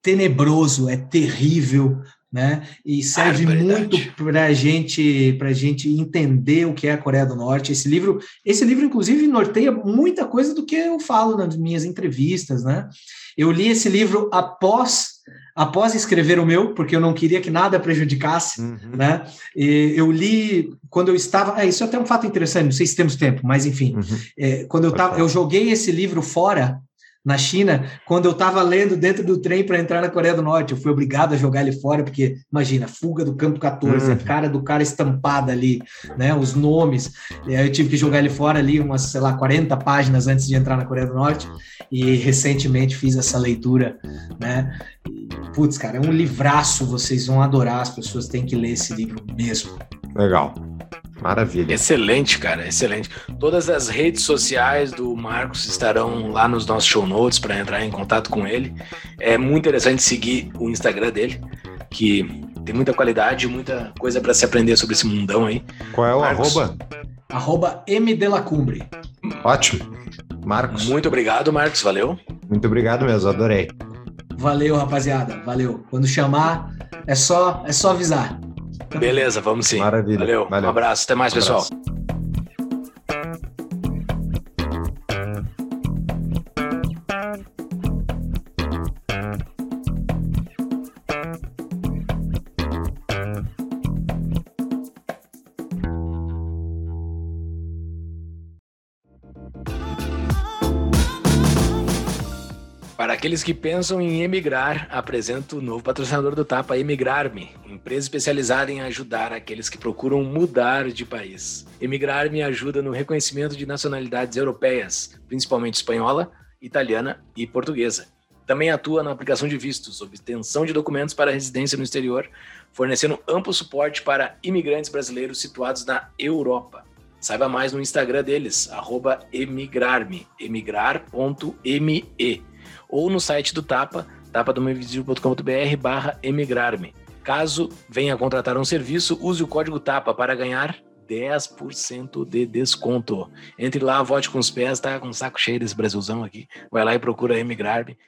tenebroso, é terrível, né? E serve
Barbaridade.
muito para a gente, para gente entender o que é a Coreia do Norte. Esse livro, esse livro inclusive norteia muita coisa do que eu falo nas minhas entrevistas, né? Eu li esse livro após após escrever o meu, porque eu não queria que nada prejudicasse
Uhum.
né? E eu li quando eu estava. É, isso é até um fato interessante, não sei se temos tempo, mas enfim.
Uhum.
É, quando eu
Pode
tava,
falar.
eu joguei esse livro fora na China quando eu estava lendo dentro do trem para entrar na Coreia do Norte. Eu fui obrigado a jogar ele fora, porque, imagina, fuga do campo 14,
Uhum.
a cara do cara estampada ali, né? Os nomes. E aí eu tive que jogar ele fora ali, umas, sei lá, 40 páginas antes de entrar na Coreia do Norte. E recentemente fiz essa leitura, né? Putz, cara, é um livraço, vocês vão adorar, as pessoas têm que ler esse livro mesmo.
Legal. Maravilha.
Excelente, cara, excelente. Todas as redes sociais do Marcos estarão lá nos nossos show notes para entrar em contato com ele. É muito interessante seguir o Instagram dele, que tem muita qualidade, muita coisa para se aprender sobre esse mundão aí.
Qual é o
Marcos.
arroba?
Arroba M de la Cumbre.
Ótimo. Marcos, muito,
Muito obrigado, Marcos, valeu.
obrigado mesmo, adorei.
Valeu, rapaziada. Valeu. Quando chamar, é só, é só avisar.
Beleza, vamos sim.
Maravilha.
Valeu.
Valeu.
Um abraço, até mais,
Um
pessoal.
abraço.
Aqueles que pensam em emigrar, apresento o novo patrocinador do Tapa, Emigrar-me, empresa especializada em ajudar aqueles que procuram mudar de país. Emigrar-me ajuda no reconhecimento de nacionalidades europeias, principalmente espanhola, italiana e portuguesa. Também atua na aplicação de vistos, obtenção de documentos para residência no exterior, fornecendo amplo suporte para imigrantes brasileiros situados na Europa. Saiba mais no Instagram deles, emigrar-me, emigrar.me ou no site do Tapa, tapadomainvisível.com.br barra emigrar-me. Caso venha contratar um serviço, use o código TAPA para ganhar 10% de desconto. Entre lá, vote com os pés, tá com o saco cheio desse Brasilzão aqui. Vai lá e procura emigrar-me,